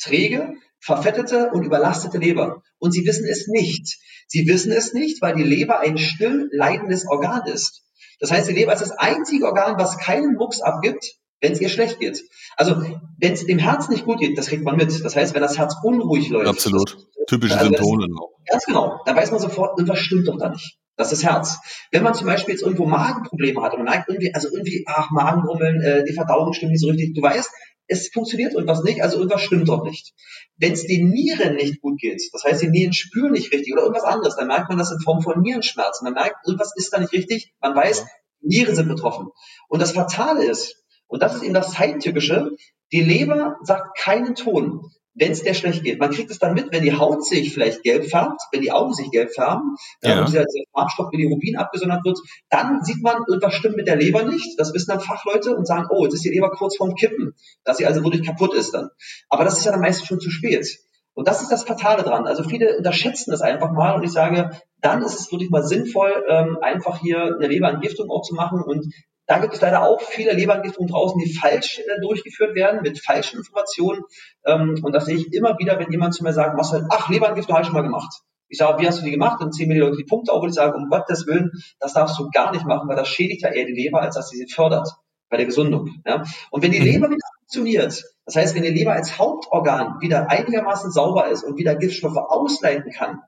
träge, verfettete und überlastete Leber. Und sie wissen es nicht. Sie wissen es nicht, weil die Leber ein still leidendes Organ ist. Das heißt, die Leber ist das einzige Organ, was keinen Mucks abgibt, wenn es ihr schlecht geht. Also, wenn es dem Herz nicht gut geht, das kriegt man mit. Das heißt, wenn das Herz unruhig läuft. Absolut. Typische also Symptome. Ganz genau. Da weiß man sofort, irgendwas stimmt doch da nicht. Das ist das Herz. Wenn man zum Beispiel jetzt irgendwo Magenprobleme hat und man merkt irgendwie, also irgendwie, ach, Magengrummeln, äh, die Verdauung stimmt nicht so richtig, du weißt, es funktioniert irgendwas nicht, also irgendwas stimmt doch nicht. Wenn es den Nieren nicht gut geht, das heißt, die Nieren spüren nicht richtig oder irgendwas anderes, dann merkt man das in Form von Nierenschmerzen. Man merkt, irgendwas ist da nicht richtig, man weiß, Nieren sind betroffen. Und das Fatale ist, und das ist eben das Zeittypische, die Leber sagt keinen Ton wenn es der schlecht geht. Man kriegt es dann mit, wenn die Haut sich vielleicht gelb färbt, wenn die Augen sich gelb färben ja. und dieser, dieser Farbstoff Bilirubin abgesondert wird, dann sieht man, irgendwas stimmt mit der Leber nicht. Das wissen dann Fachleute und sagen, oh, jetzt ist die Leber kurz vorm Kippen, dass sie also wirklich kaputt ist dann. Aber das ist ja dann meistens schon zu spät. Und das ist das Fatale dran. Also viele unterschätzen das einfach mal und ich sage, dann ist es wirklich mal sinnvoll, ähm, einfach hier eine Leberentgiftung auch zu machen und da gibt es leider auch viele Leberentgiftungen draußen, die falsch äh, durchgeführt werden, mit falschen Informationen. Ähm, und das sehe ich immer wieder, wenn jemand zu mir sagt, was ach, Leberentgiftung habe ich schon mal gemacht. Ich sage, wie hast du die gemacht? Dann ziehen mir die Leute die Punkte auf und ich sage, um Gottes Willen, das darfst du gar nicht machen, weil das schädigt ja eher die Leber, als dass sie sie fördert bei der Gesundung. Ja? Und wenn die mhm. Leber wieder funktioniert, das heißt, wenn die Leber als Hauptorgan wieder einigermaßen sauber ist und wieder Giftstoffe ausleiten kann,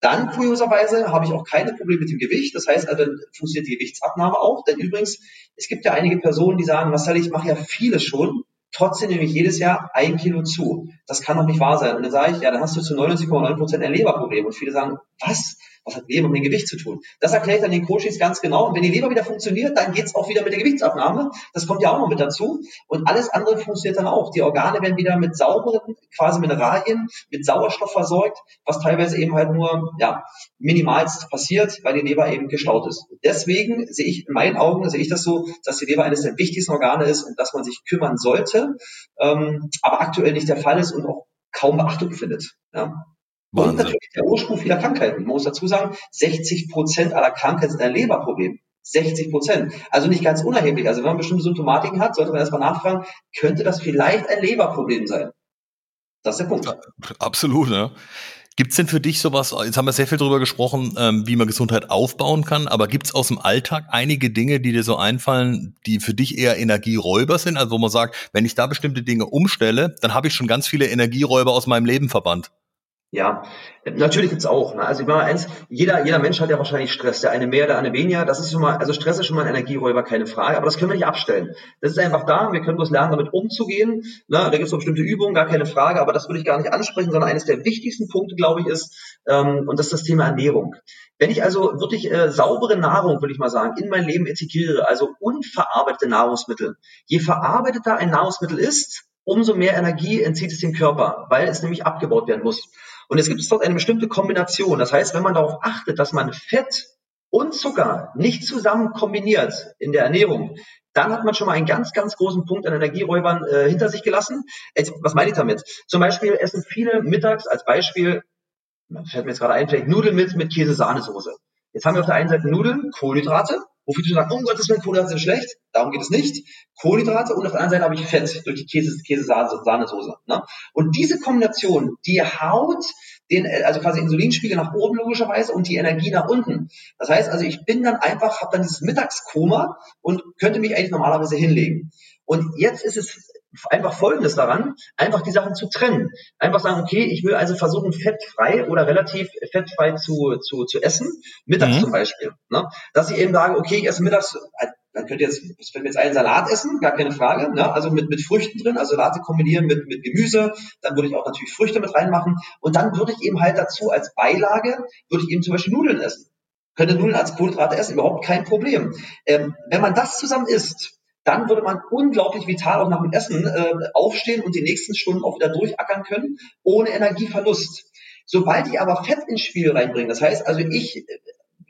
dann, kurioserweise, habe ich auch keine Probleme mit dem Gewicht. Das heißt, also, funktioniert die Gewichtsabnahme auch. Denn übrigens, es gibt ja einige Personen, die sagen, Marcel, ich mache ja vieles schon. Trotzdem nehme ich jedes Jahr ein Kilo zu. Das kann doch nicht wahr sein. Und dann sage ich, ja, dann hast du zu 99,9 Prozent ein Leberproblem. Und viele sagen, was? Was hat Leber mit dem Gewicht zu tun? Das erkläre ich dann den Coaches ganz genau. Und wenn die Leber wieder funktioniert, dann geht es auch wieder mit der Gewichtsabnahme. Das kommt ja auch noch mit dazu. Und alles andere funktioniert dann auch. Die Organe werden wieder mit sauberen, quasi Mineralien, mit Sauerstoff versorgt, was teilweise eben halt nur, ja, minimalst passiert, weil die Leber eben gestaut ist. Deswegen sehe ich, in meinen Augen sehe ich das so, dass die Leber eines der wichtigsten Organe ist und dass man sich kümmern sollte, ähm, aber aktuell nicht der Fall ist und auch kaum Beachtung findet. Ja. Wahnsinn. Und natürlich der Ursprung vieler Krankheiten. Man muss dazu sagen, 60 Prozent aller Krankheiten sind ein Leberproblem. 60 Prozent. Also nicht ganz unerheblich. Also wenn man bestimmte Symptomatiken hat, sollte man erstmal nachfragen, könnte das vielleicht ein Leberproblem sein? Das ist der Punkt. Absolut, ne? Gibt es denn für dich sowas, jetzt haben wir sehr viel darüber gesprochen, ähm, wie man Gesundheit aufbauen kann, aber gibt es aus dem Alltag einige Dinge, die dir so einfallen, die für dich eher Energieräuber sind? Also wo man sagt, wenn ich da bestimmte Dinge umstelle, dann habe ich schon ganz viele Energieräuber aus meinem Leben verbannt. Ja, natürlich gibt's auch. Ne? Also ich meine eins, jeder, jeder Mensch hat ja wahrscheinlich Stress, der eine mehr, der eine weniger. Das ist schon mal, also Stress ist schon mal ein Energieräuber, keine Frage, aber das können wir nicht abstellen. Das ist einfach da, wir können bloß lernen, damit umzugehen. Ne? Da gibt's so bestimmte Übungen, gar keine Frage, aber das würde ich gar nicht ansprechen, sondern eines der wichtigsten Punkte, glaube ich, ist, ähm, und das ist das Thema Ernährung. Wenn ich also wirklich äh, saubere Nahrung, würde ich mal sagen, in mein Leben integriere, also unverarbeitete Nahrungsmittel, je verarbeiteter ein Nahrungsmittel ist, umso mehr Energie entzieht es dem Körper, weil es nämlich abgebaut werden muss. Und es gibt dort eine bestimmte Kombination. Das heißt, wenn man darauf achtet, dass man Fett und Zucker nicht zusammen kombiniert in der Ernährung, dann hat man schon mal einen ganz, ganz großen Punkt an Energieräubern äh, hinter sich gelassen. Jetzt, was meine ich damit? Zum Beispiel essen viele mittags als Beispiel, fällt mir jetzt gerade ein, vielleicht Nudeln mit, mit Käse-Sahnesoße. Jetzt haben wir auf der einen Seite Nudeln, Kohlenhydrate, wo viele sagen, oh Gott, das Willen, Kohlenhydrate sind schlecht. Darum geht es nicht. Kohlenhydrate und auf der anderen Seite habe ich Fett durch die Käse, Käse-Sahnesoße. Ne? Und diese Kombination, die haut den, also quasi Insulinspiegel nach oben logischerweise und die Energie nach unten. Das heißt also, ich bin dann einfach, habe dann dieses Mittagskoma und könnte mich eigentlich normalerweise hinlegen. Und jetzt ist es einfach Folgendes daran, einfach die Sachen zu trennen. Einfach sagen, okay, ich will also versuchen, fettfrei oder relativ fettfrei zu, zu, zu essen, mittags mhm. zum Beispiel. Ne? Dass ich eben sage, okay, ich esse mittags, dann könnt ihr jetzt, das fällt mir jetzt einen Salat essen, gar keine Frage, ne? also mit, mit Früchten drin, also Salate kombinieren mit, mit Gemüse, dann würde ich auch natürlich Früchte mit reinmachen und dann würde ich eben halt dazu als Beilage, würde ich eben zum Beispiel Nudeln essen. Könnte Nudeln als Kohlenhydrate essen, überhaupt kein Problem. Ähm, wenn man das zusammen isst, dann würde man unglaublich vital auch nach dem Essen äh, aufstehen und die nächsten Stunden auch wieder durchackern können, ohne Energieverlust. Sobald ich aber Fett ins Spiel reinbringe, das heißt also, ich äh,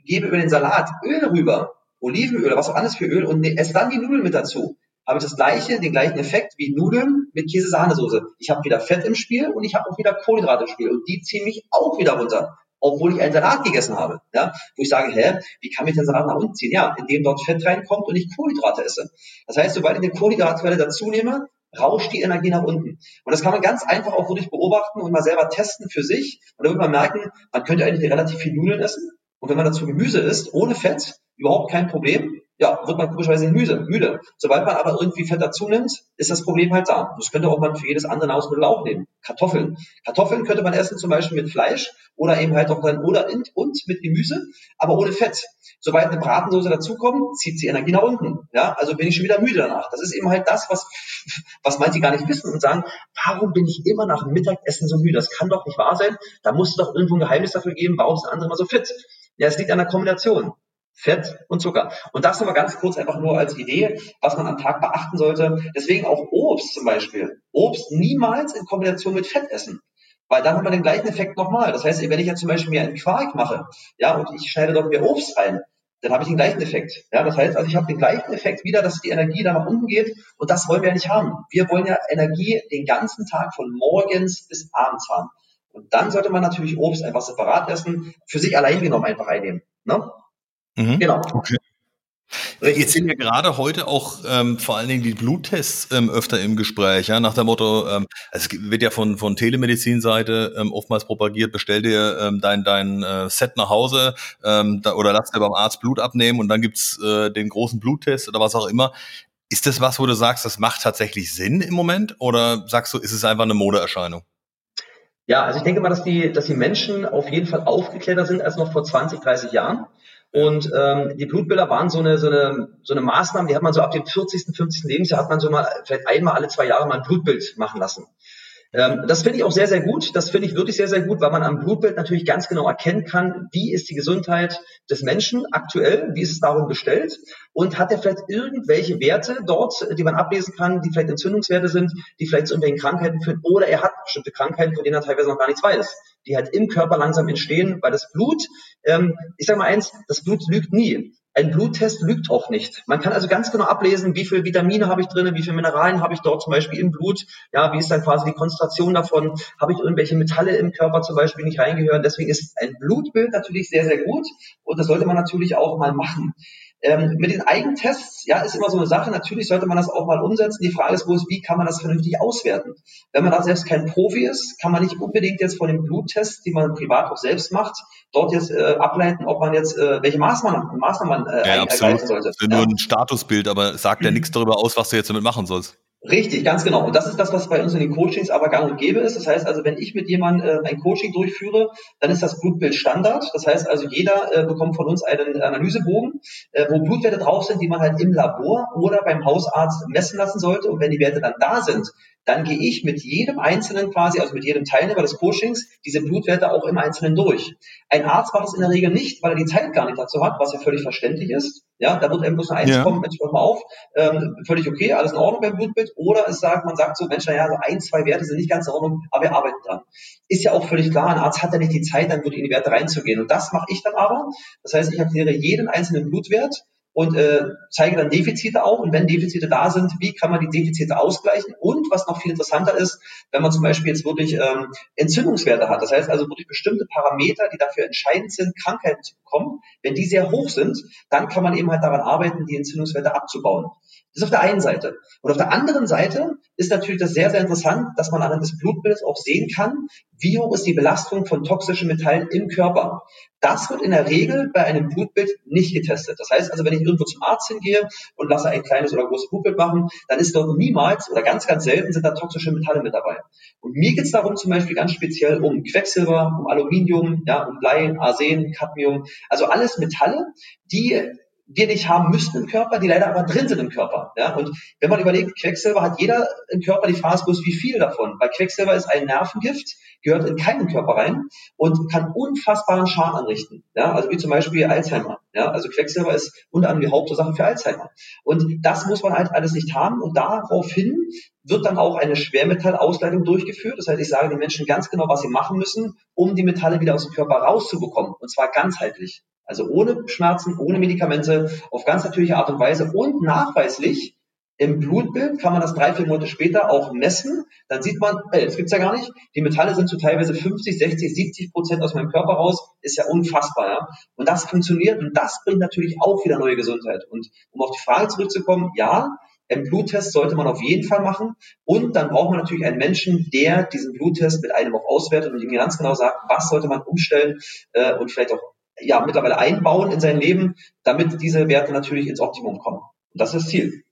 gebe über den Salat Öl rüber, Olivenöl oder was auch anderes für Öl und ne, esse dann die Nudeln mit dazu, habe ich das gleiche, den gleichen Effekt wie Nudeln mit Käse-Sahnesoße. Ich habe wieder Fett im Spiel und ich habe auch wieder Kohlenhydrate im Spiel und die ziehen mich auch wieder runter obwohl ich einen Salat gegessen habe. Ja, wo ich sage, hä, wie kann mich der Salat nach unten ziehen? Ja, indem dort Fett reinkommt und ich Kohlenhydrate esse. Das heißt, sobald ich eine Kohlenhydratquelle dazu nehme, rauscht die Energie nach unten. Und das kann man ganz einfach auch wirklich beobachten und mal selber testen für sich. Und da wird man merken, man könnte eigentlich relativ viel Nudeln essen. Und wenn man dazu Gemüse isst, ohne Fett, überhaupt kein Problem ja, wird man komischerweise müde, müde. Sobald man aber irgendwie Fett dazu nimmt, ist das Problem halt da. Das könnte auch man für jedes andere Nahrungsmittel auch nehmen. Kartoffeln. Kartoffeln könnte man essen zum Beispiel mit Fleisch oder eben halt auch dann oder in, und mit Gemüse, aber ohne Fett. Sobald eine Bratensoße dazukommt, zieht sie Energie nach unten. Ja, also bin ich schon wieder müde danach. Das ist eben halt das, was, was manche gar nicht wissen und sagen, warum bin ich immer nach dem Mittagessen so müde? Das kann doch nicht wahr sein. Da muss es doch irgendwo ein Geheimnis dafür geben, warum sind andere immer so fit? Ja, es liegt an der Kombination. Fett und Zucker. Und das nochmal ganz kurz einfach nur als Idee, was man am Tag beachten sollte. Deswegen auch Obst zum Beispiel. Obst niemals in Kombination mit Fett essen. Weil dann haben wir den gleichen Effekt nochmal. Das heißt, wenn ich jetzt zum Beispiel mir einen Quark mache, ja, und ich schneide dort mir Obst rein, dann habe ich den gleichen Effekt. Ja, das heißt, also ich habe den gleichen Effekt wieder, dass die Energie da nach unten geht und das wollen wir ja nicht haben. Wir wollen ja Energie den ganzen Tag von morgens bis abends haben. Und dann sollte man natürlich Obst einfach separat essen, für sich allein genommen einfach einnehmen. Ne? Mhm. Genau. Okay. Jetzt sind ja gerade heute auch ähm, vor allen Dingen die Bluttests ähm, öfter im Gespräch, ja, nach dem Motto, ähm, also es wird ja von, von Telemedizinseite ähm, oftmals propagiert, bestell dir ähm, dein, dein äh, Set nach Hause ähm, da, oder lass dir beim Arzt Blut abnehmen und dann gibt's äh, den großen Bluttest oder was auch immer. Ist das was, wo du sagst, das macht tatsächlich Sinn im Moment oder sagst du, ist es einfach eine Modeerscheinung? Ja, also ich denke mal, dass die, dass die Menschen auf jeden Fall aufgeklärter sind als noch vor 20, 30 Jahren. Und ähm, die Blutbilder waren so eine, so, eine, so eine Maßnahme, die hat man so ab dem 40., 50. Lebensjahr, hat man so mal vielleicht einmal alle zwei Jahre mal ein Blutbild machen lassen. Ähm, das finde ich auch sehr, sehr gut. Das finde ich wirklich sehr, sehr gut, weil man am Blutbild natürlich ganz genau erkennen kann, wie ist die Gesundheit des Menschen aktuell, wie ist es darum bestellt und hat er vielleicht irgendwelche Werte dort, die man ablesen kann, die vielleicht Entzündungswerte sind, die vielleicht zu irgendwelchen Krankheiten führen oder er hat bestimmte Krankheiten, von denen er teilweise noch gar nichts weiß, die halt im Körper langsam entstehen, weil das Blut, ähm, ich sage mal eins, das Blut lügt nie. Ein Bluttest lügt auch nicht. Man kann also ganz genau ablesen, wie viel Vitamine habe ich drin, wie viel Mineralien habe ich dort zum Beispiel im Blut, ja, wie ist dann quasi die Konzentration davon, habe ich irgendwelche Metalle im Körper zum Beispiel nicht reingehören. Deswegen ist ein Blutbild natürlich sehr, sehr gut und das sollte man natürlich auch mal machen. Ähm, mit den Eigentests, ja, ist immer so eine Sache. Natürlich sollte man das auch mal umsetzen. Die Frage ist bloß, wie kann man das vernünftig auswerten? Wenn man da selbst kein Profi ist, kann man nicht unbedingt jetzt von den Bluttests, die man privat auch selbst macht, dort jetzt äh, ableiten, ob man jetzt äh, welche Maßnahmen, Maßnahmen man äh, ja, ergreifen sollte. Das ist nur ein Statusbild, aber sagt ja nichts darüber aus, was du jetzt damit machen sollst. Richtig, ganz genau. Und das ist das, was bei uns in den Coachings aber gang und gäbe ist. Das heißt also, wenn ich mit jemandem äh, ein Coaching durchführe, dann ist das Blutbild Standard. Das heißt also, jeder äh, bekommt von uns einen Analysebogen, äh, wo Blutwerte drauf sind, die man halt im Labor oder beim Hausarzt messen lassen sollte. Und wenn die Werte dann da sind, dann gehe ich mit jedem Einzelnen quasi, also mit jedem Teilnehmer des Coachings, diese Blutwerte auch im Einzelnen durch. Ein Arzt macht das in der Regel nicht, weil er die Zeit gar nicht dazu hat, was ja völlig verständlich ist. Ja, da wird eben bloß eine Eins ja. kommen, Mensch, pass mal auf, ähm, völlig okay, alles in Ordnung beim Blutbild. Oder es sagt, man sagt so, Mensch, naja, so ein, zwei Werte sind nicht ganz in Ordnung, aber wir arbeiten dran. Ist ja auch völlig klar, ein Arzt hat ja nicht die Zeit, dann wirklich in die Werte reinzugehen. Und das mache ich dann aber. Das heißt, ich erkläre jeden einzelnen Blutwert und äh, zeige dann Defizite auf. Und wenn Defizite da sind, wie kann man die Defizite ausgleichen? Und was noch viel interessanter ist, wenn man zum Beispiel jetzt wirklich ähm, Entzündungswerte hat, das heißt also wirklich bestimmte Parameter, die dafür entscheidend sind, Krankheiten zu bekommen, wenn die sehr hoch sind, dann kann man eben halt daran arbeiten, die Entzündungswerte abzubauen. Das ist auf der einen Seite. Und auf der anderen Seite ist natürlich das sehr, sehr interessant, dass man anhand des Blutbildes auch sehen kann, wie hoch ist die Belastung von toxischen Metallen im Körper. Das wird in der Regel bei einem Blutbild nicht getestet. Das heißt also, wenn ich irgendwo zum Arzt hingehe und lasse ein kleines oder großes Blutbild machen, dann ist dort niemals oder ganz, ganz selten sind da toxische Metalle mit dabei. Und mir geht es darum zum Beispiel ganz speziell um Quecksilber, um Aluminium, ja, um Blei, Arsen, Cadmium, also alles Metalle, die wir nicht haben müssten im Körper, die leider aber drin sind im Körper. Ja? Und wenn man überlegt, Quecksilber hat jeder im Körper, die Frage ist bloß, wie viel davon? Weil Quecksilber ist ein Nervengift, gehört in keinen Körper rein und kann unfassbaren Schaden anrichten. Ja? Also wie zum Beispiel Alzheimer. Ja? Also Quecksilber ist unter anderem die Hauptursache für Alzheimer. Und das muss man halt alles nicht haben und daraufhin wird dann auch eine Schwermetallausleitung durchgeführt. Das heißt, ich sage den Menschen ganz genau, was sie machen müssen, um die Metalle wieder aus dem Körper rauszubekommen. Und zwar ganzheitlich. Also ohne Schmerzen, ohne Medikamente, auf ganz natürliche Art und Weise und nachweislich im Blutbild kann man das drei, vier Monate später auch messen. Dann sieht man, ey, das gibt's ja gar nicht. Die Metalle sind zu teilweise 50, 60, 70 Prozent aus meinem Körper raus. Ist ja unfassbar, ja. Und das funktioniert und das bringt natürlich auch wieder neue Gesundheit. Und um auf die Frage zurückzukommen, ja, ein Bluttest sollte man auf jeden Fall machen. Und dann braucht man natürlich einen Menschen, der diesen Bluttest mit einem auch auswertet und ihm ganz genau sagt, was sollte man umstellen äh, und vielleicht auch ja, mittlerweile einbauen in sein Leben, damit diese Werte natürlich ins Optimum kommen. Und das ist das Ziel.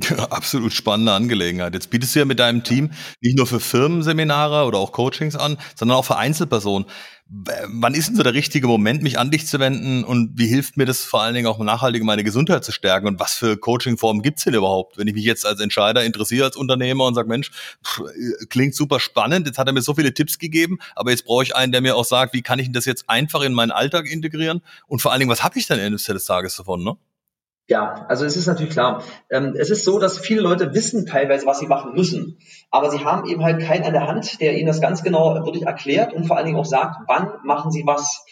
Ja, absolut spannende Angelegenheit. Jetzt bietest du ja mit deinem Team nicht nur für Firmenseminare oder auch Coachings an, sondern auch für Einzelpersonen. Wann ist denn so der richtige Moment, mich an dich zu wenden und wie hilft mir das vor allen Dingen auch nachhaltig meine Gesundheit zu stärken und was für Coachingformen gibt's denn überhaupt? Wenn ich mich jetzt als Entscheider interessiere, als Unternehmer und sage, Mensch, pff, klingt super spannend, jetzt hat er mir so viele Tipps gegeben, aber jetzt brauche ich einen, der mir auch sagt, wie kann ich das jetzt einfach in meinen Alltag integrieren und vor allen Dingen, was habe ich dann Ende des Tages davon, ne? Ja, also es ist natürlich klar. Ähm, es ist so, dass viele Leute wissen teilweise, was sie machen müssen, aber sie haben eben halt keinen an der Hand, der ihnen das ganz genau wirklich erklärt und vor allen Dingen auch sagt, wann machen sie was.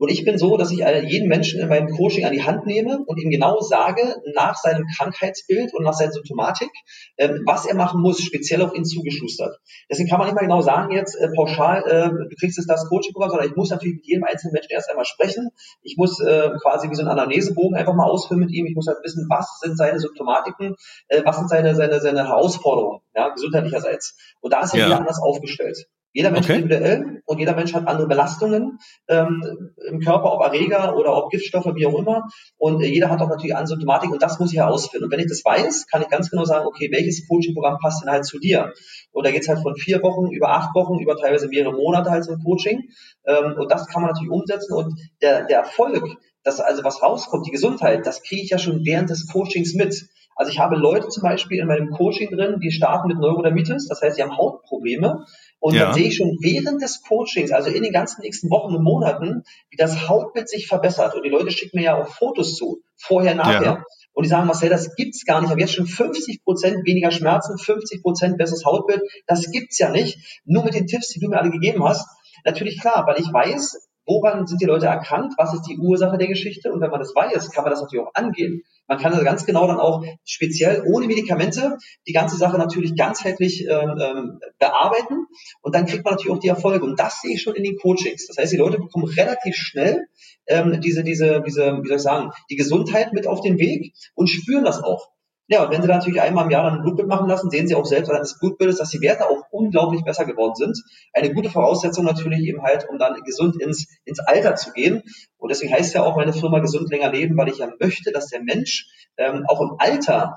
Und ich bin so, dass ich jeden Menschen in meinem Coaching an die Hand nehme und ihm genau sage, nach seinem Krankheitsbild und nach seiner Symptomatik, ähm, was er machen muss, speziell auf ihn zugeschustert. Deswegen kann man nicht mal genau sagen, jetzt äh, pauschal, äh, du kriegst jetzt das Coaching-Programm, sondern ich muss natürlich mit jedem einzelnen Menschen erst einmal sprechen. Ich muss äh, quasi wie so ein Anamnesebogen einfach mal ausfüllen mit ihm. Ich muss halt wissen, was sind seine Symptomatiken, äh, was sind seine, seine, seine Herausforderungen, ja, gesundheitlicherseits. Und da ist ja, ja. jeder anders aufgestellt. Jeder Mensch okay. ist individuell und jeder Mensch hat andere Belastungen ähm, im Körper, ob Erreger oder ob Giftstoffe, wie auch immer. Und äh, jeder hat auch natürlich eine Symptomatik und das muss ich herausfinden. Und wenn ich das weiß, kann ich ganz genau sagen, okay, welches Coaching-Programm passt denn halt zu dir? Und da geht's halt von vier Wochen über acht Wochen, über teilweise mehrere Monate halt so ein Coaching. Ähm, und das kann man natürlich umsetzen. Und der, der Erfolg, dass also was rauskommt, die Gesundheit, das kriege ich ja schon während des Coachings mit. Also ich habe Leute zum Beispiel in meinem Coaching drin, die starten mit Neurodermitis, das heißt, sie haben Hautprobleme und ja. dann sehe ich schon während des Coachings, also in den ganzen nächsten Wochen und Monaten, wie das Hautbild sich verbessert. Und die Leute schicken mir ja auch Fotos zu, vorher, nachher. Ja. Und die sagen, Marcel, das gibt's gar nicht. Ich habe jetzt schon 50 Prozent weniger Schmerzen, 50 Prozent besseres Hautbild. Das gibt's ja nicht. Nur mit den Tipps, die du mir alle gegeben hast. Natürlich klar, weil ich weiß, woran sind die Leute erkannt, was ist die Ursache der Geschichte und wenn man das weiß, kann man das natürlich auch angehen. Man kann also ganz genau dann auch speziell ohne Medikamente die ganze Sache natürlich ganzheitlich ähm, ähm, bearbeiten und dann kriegt man natürlich auch die Erfolge und das sehe ich schon in den Coachings. Das heißt, die Leute bekommen relativ schnell ähm, diese, diese, diese, wie soll ich sagen, die Gesundheit mit auf den Weg und spüren das auch. Ja, und wenn Sie natürlich einmal im Jahr dann ein Blutbild machen lassen, sehen Sie auch selbst anhand des Blutbildes, dass die Werte auch unglaublich besser geworden sind. Eine gute Voraussetzung natürlich eben halt, um dann gesund ins, ins Alter zu gehen. Und deswegen heißt ja auch meine Firma Gesund länger leben, weil ich ja möchte, dass der Mensch ähm, auch im Alter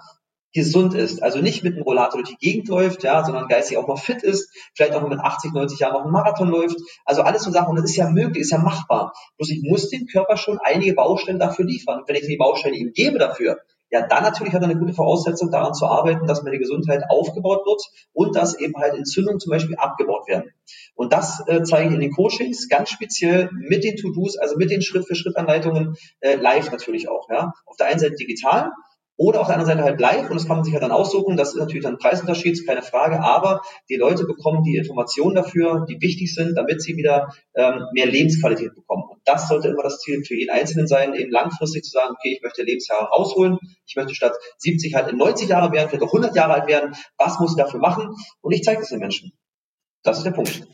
gesund ist, also nicht mit einem Rollator durch die Gegend läuft, ja, sondern geistig auch noch fit ist, vielleicht auch mit 80, 90 Jahren noch einen Marathon läuft. Also alles so Sachen, und das ist ja möglich, ist ja machbar. Bloß ich muss dem Körper schon einige Baustellen dafür liefern. Und wenn ich die Baustellen ihm gebe dafür, ja, dann natürlich hat er eine gute Voraussetzung daran zu arbeiten, dass meine Gesundheit aufgebaut wird und dass eben halt Entzündungen zum Beispiel abgebaut werden. Und das äh, zeige ich in den Coachings ganz speziell mit den To-Dos, also mit den Schritt-für-Schritt-Anleitungen äh, live natürlich auch. Ja. Auf der einen Seite digital, oder auf der anderen Seite halt live und das kann man sich ja dann aussuchen. Das ist natürlich dann ein Preisunterschied, keine Frage. Aber die Leute bekommen die Informationen dafür, die wichtig sind, damit sie wieder ähm, mehr Lebensqualität bekommen. Und das sollte immer das Ziel für jeden Einzelnen sein, eben langfristig zu sagen, okay, ich möchte Lebensjahre rausholen. Ich möchte statt 70 halt in 90 Jahre werden, vielleicht auch 100 Jahre alt werden. Was muss ich dafür machen? Und ich zeige das den Menschen. Das ist der Punkt.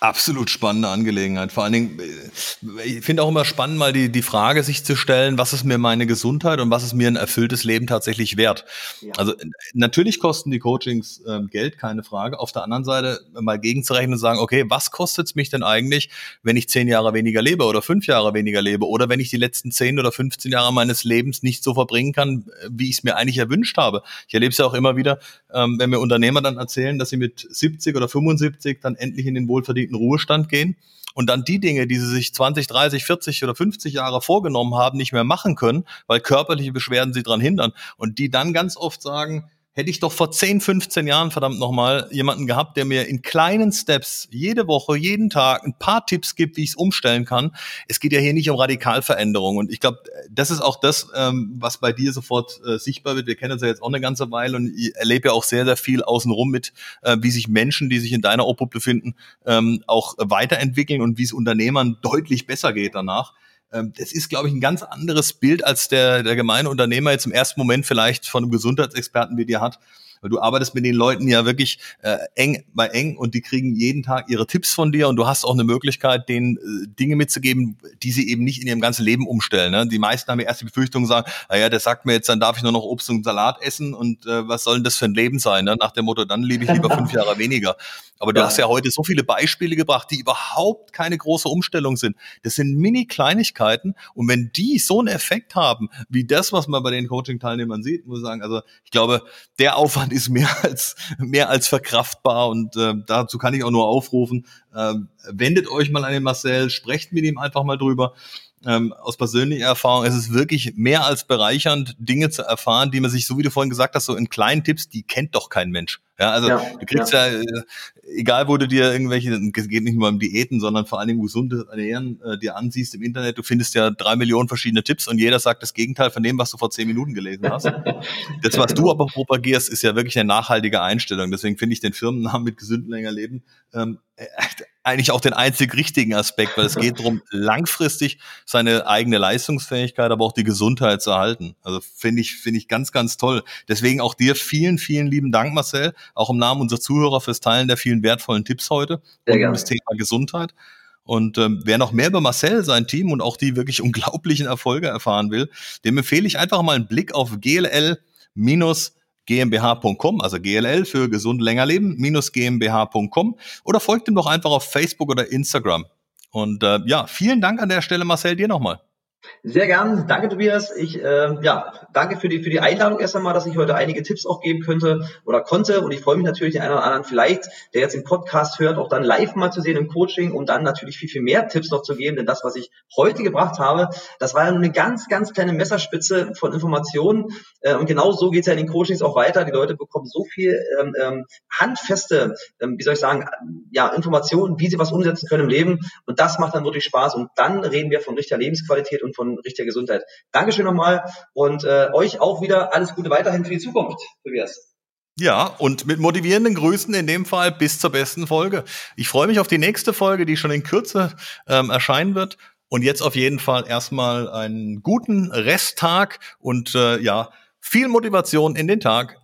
Absolut spannende Angelegenheit. Vor allen Dingen, äh, ich finde auch immer spannend, mal die, die Frage sich zu stellen, was ist mir meine Gesundheit und was ist mir ein erfülltes Leben tatsächlich wert? Ja. Also natürlich kosten die Coachings äh, Geld, keine Frage. Auf der anderen Seite mal gegenzurechnen und sagen, okay, was kostet es mich denn eigentlich, wenn ich zehn Jahre weniger lebe oder fünf Jahre weniger lebe oder wenn ich die letzten zehn oder 15 Jahre meines Lebens nicht so verbringen kann, wie ich es mir eigentlich erwünscht habe. Ich erlebe es ja auch immer wieder, ähm, wenn mir Unternehmer dann erzählen, dass sie mit 70 oder 75 dann endlich in den wohlverdienten in Ruhestand gehen und dann die Dinge, die sie sich 20, 30, 40 oder 50 Jahre vorgenommen haben, nicht mehr machen können, weil körperliche Beschwerden sie daran hindern. Und die dann ganz oft sagen, hätte ich doch vor 10, 15 Jahren verdammt nochmal jemanden gehabt, der mir in kleinen Steps jede Woche, jeden Tag ein paar Tipps gibt, wie ich es umstellen kann. Es geht ja hier nicht um Radikalveränderung. Und ich glaube, das ist auch das, ähm, was bei dir sofort äh, sichtbar wird. Wir kennen uns ja jetzt auch eine ganze Weile und ich erlebe ja auch sehr, sehr viel außenrum mit, äh, wie sich Menschen, die sich in deiner Obhut befinden, ähm, auch weiterentwickeln und wie es Unternehmern deutlich besser geht danach. Ähm, das ist, glaube ich, ein ganz anderes Bild, als der, der gemeine Unternehmer jetzt im ersten Moment vielleicht von einem Gesundheitsexperten wie dir hat. Weil du arbeitest mit den Leuten ja wirklich äh, eng bei eng und die kriegen jeden Tag ihre Tipps von dir und du hast auch eine Möglichkeit, denen äh, Dinge mitzugeben, die sie eben nicht in ihrem ganzen Leben umstellen. Ne? Die meisten haben ja erst die Befürchtung, sagen, naja, der sagt mir jetzt, dann darf ich nur noch Obst und Salat essen und äh, was soll denn das für ein Leben sein? Ne? Nach dem Motto, dann lebe ich lieber fünf Jahre weniger. Aber du ja. hast ja heute so viele Beispiele gebracht, die überhaupt keine große Umstellung sind. Das sind Mini-Kleinigkeiten und wenn die so einen Effekt haben, wie das, was man bei den Coaching-Teilnehmern sieht, muss ich sagen, also ich glaube, der Aufwand ist mehr als, mehr als verkraftbar und äh, dazu kann ich auch nur aufrufen, äh, wendet euch mal an den Marcel, sprecht mit ihm einfach mal drüber. Ähm, aus persönlicher Erfahrung, es ist wirklich mehr als bereichernd, Dinge zu erfahren, die man sich, so wie du vorhin gesagt hast, so in kleinen Tipps, die kennt doch kein Mensch. Ja, also ja, du kriegst ja. ja, äh, egal wo du dir irgendwelche, es geht nicht nur um Diäten, sondern vor allen Dingen gesunde Ernähren äh, dir ansiehst im Internet, du findest ja drei Millionen verschiedene Tipps und jeder sagt das Gegenteil von dem, was du vor zehn Minuten gelesen hast. das, was du aber propagierst, ist ja wirklich eine nachhaltige Einstellung. Deswegen finde ich den Firmennamen mit gesünden länger leben ähm, äh, eigentlich auch den einzig richtigen Aspekt, weil es geht darum, langfristig seine eigene Leistungsfähigkeit, aber auch die Gesundheit zu erhalten. Also finde ich, finde ich ganz, ganz toll. Deswegen auch dir vielen, vielen lieben Dank, Marcel, auch im Namen unserer Zuhörer fürs Teilen der vielen wertvollen Tipps heute Sehr um das Thema Gesundheit. Und ähm, wer noch mehr über Marcel, sein Team und auch die wirklich unglaublichen Erfolge erfahren will, dem empfehle ich einfach mal einen Blick auf GLL- gmbh.com, also GLL für gesund länger leben, minus gmbh.com oder folgt ihm doch einfach auf Facebook oder Instagram. Und äh, ja, vielen Dank an der Stelle, Marcel, dir nochmal. Sehr gern. Danke, Tobias. Ich, äh, ja, danke für die, für die Einladung erst einmal, dass ich heute einige Tipps auch geben könnte oder konnte. Und ich freue mich natürlich, den einen oder anderen vielleicht, der jetzt im Podcast hört, auch dann live mal zu sehen im Coaching, um dann natürlich viel, viel mehr Tipps noch zu geben. Denn das, was ich heute gebracht habe, das war ja nur eine ganz, ganz kleine Messerspitze von Informationen. Äh, und genau so geht es ja in den Coachings auch weiter. Die Leute bekommen so viel ähm, ähm, handfeste, ähm, wie soll ich sagen, ja, Informationen, wie sie was umsetzen können im Leben. Und das macht dann wirklich Spaß. Und dann reden wir von richtiger Lebensqualität und von richtiger Gesundheit. Dankeschön nochmal und äh, euch auch wieder alles Gute weiterhin für die Zukunft, Tobias. Ja, und mit motivierenden Grüßen in dem Fall bis zur besten Folge. Ich freue mich auf die nächste Folge, die schon in Kürze ähm, erscheinen wird. Und jetzt auf jeden Fall erstmal einen guten Resttag und äh, ja, viel Motivation in den Tag.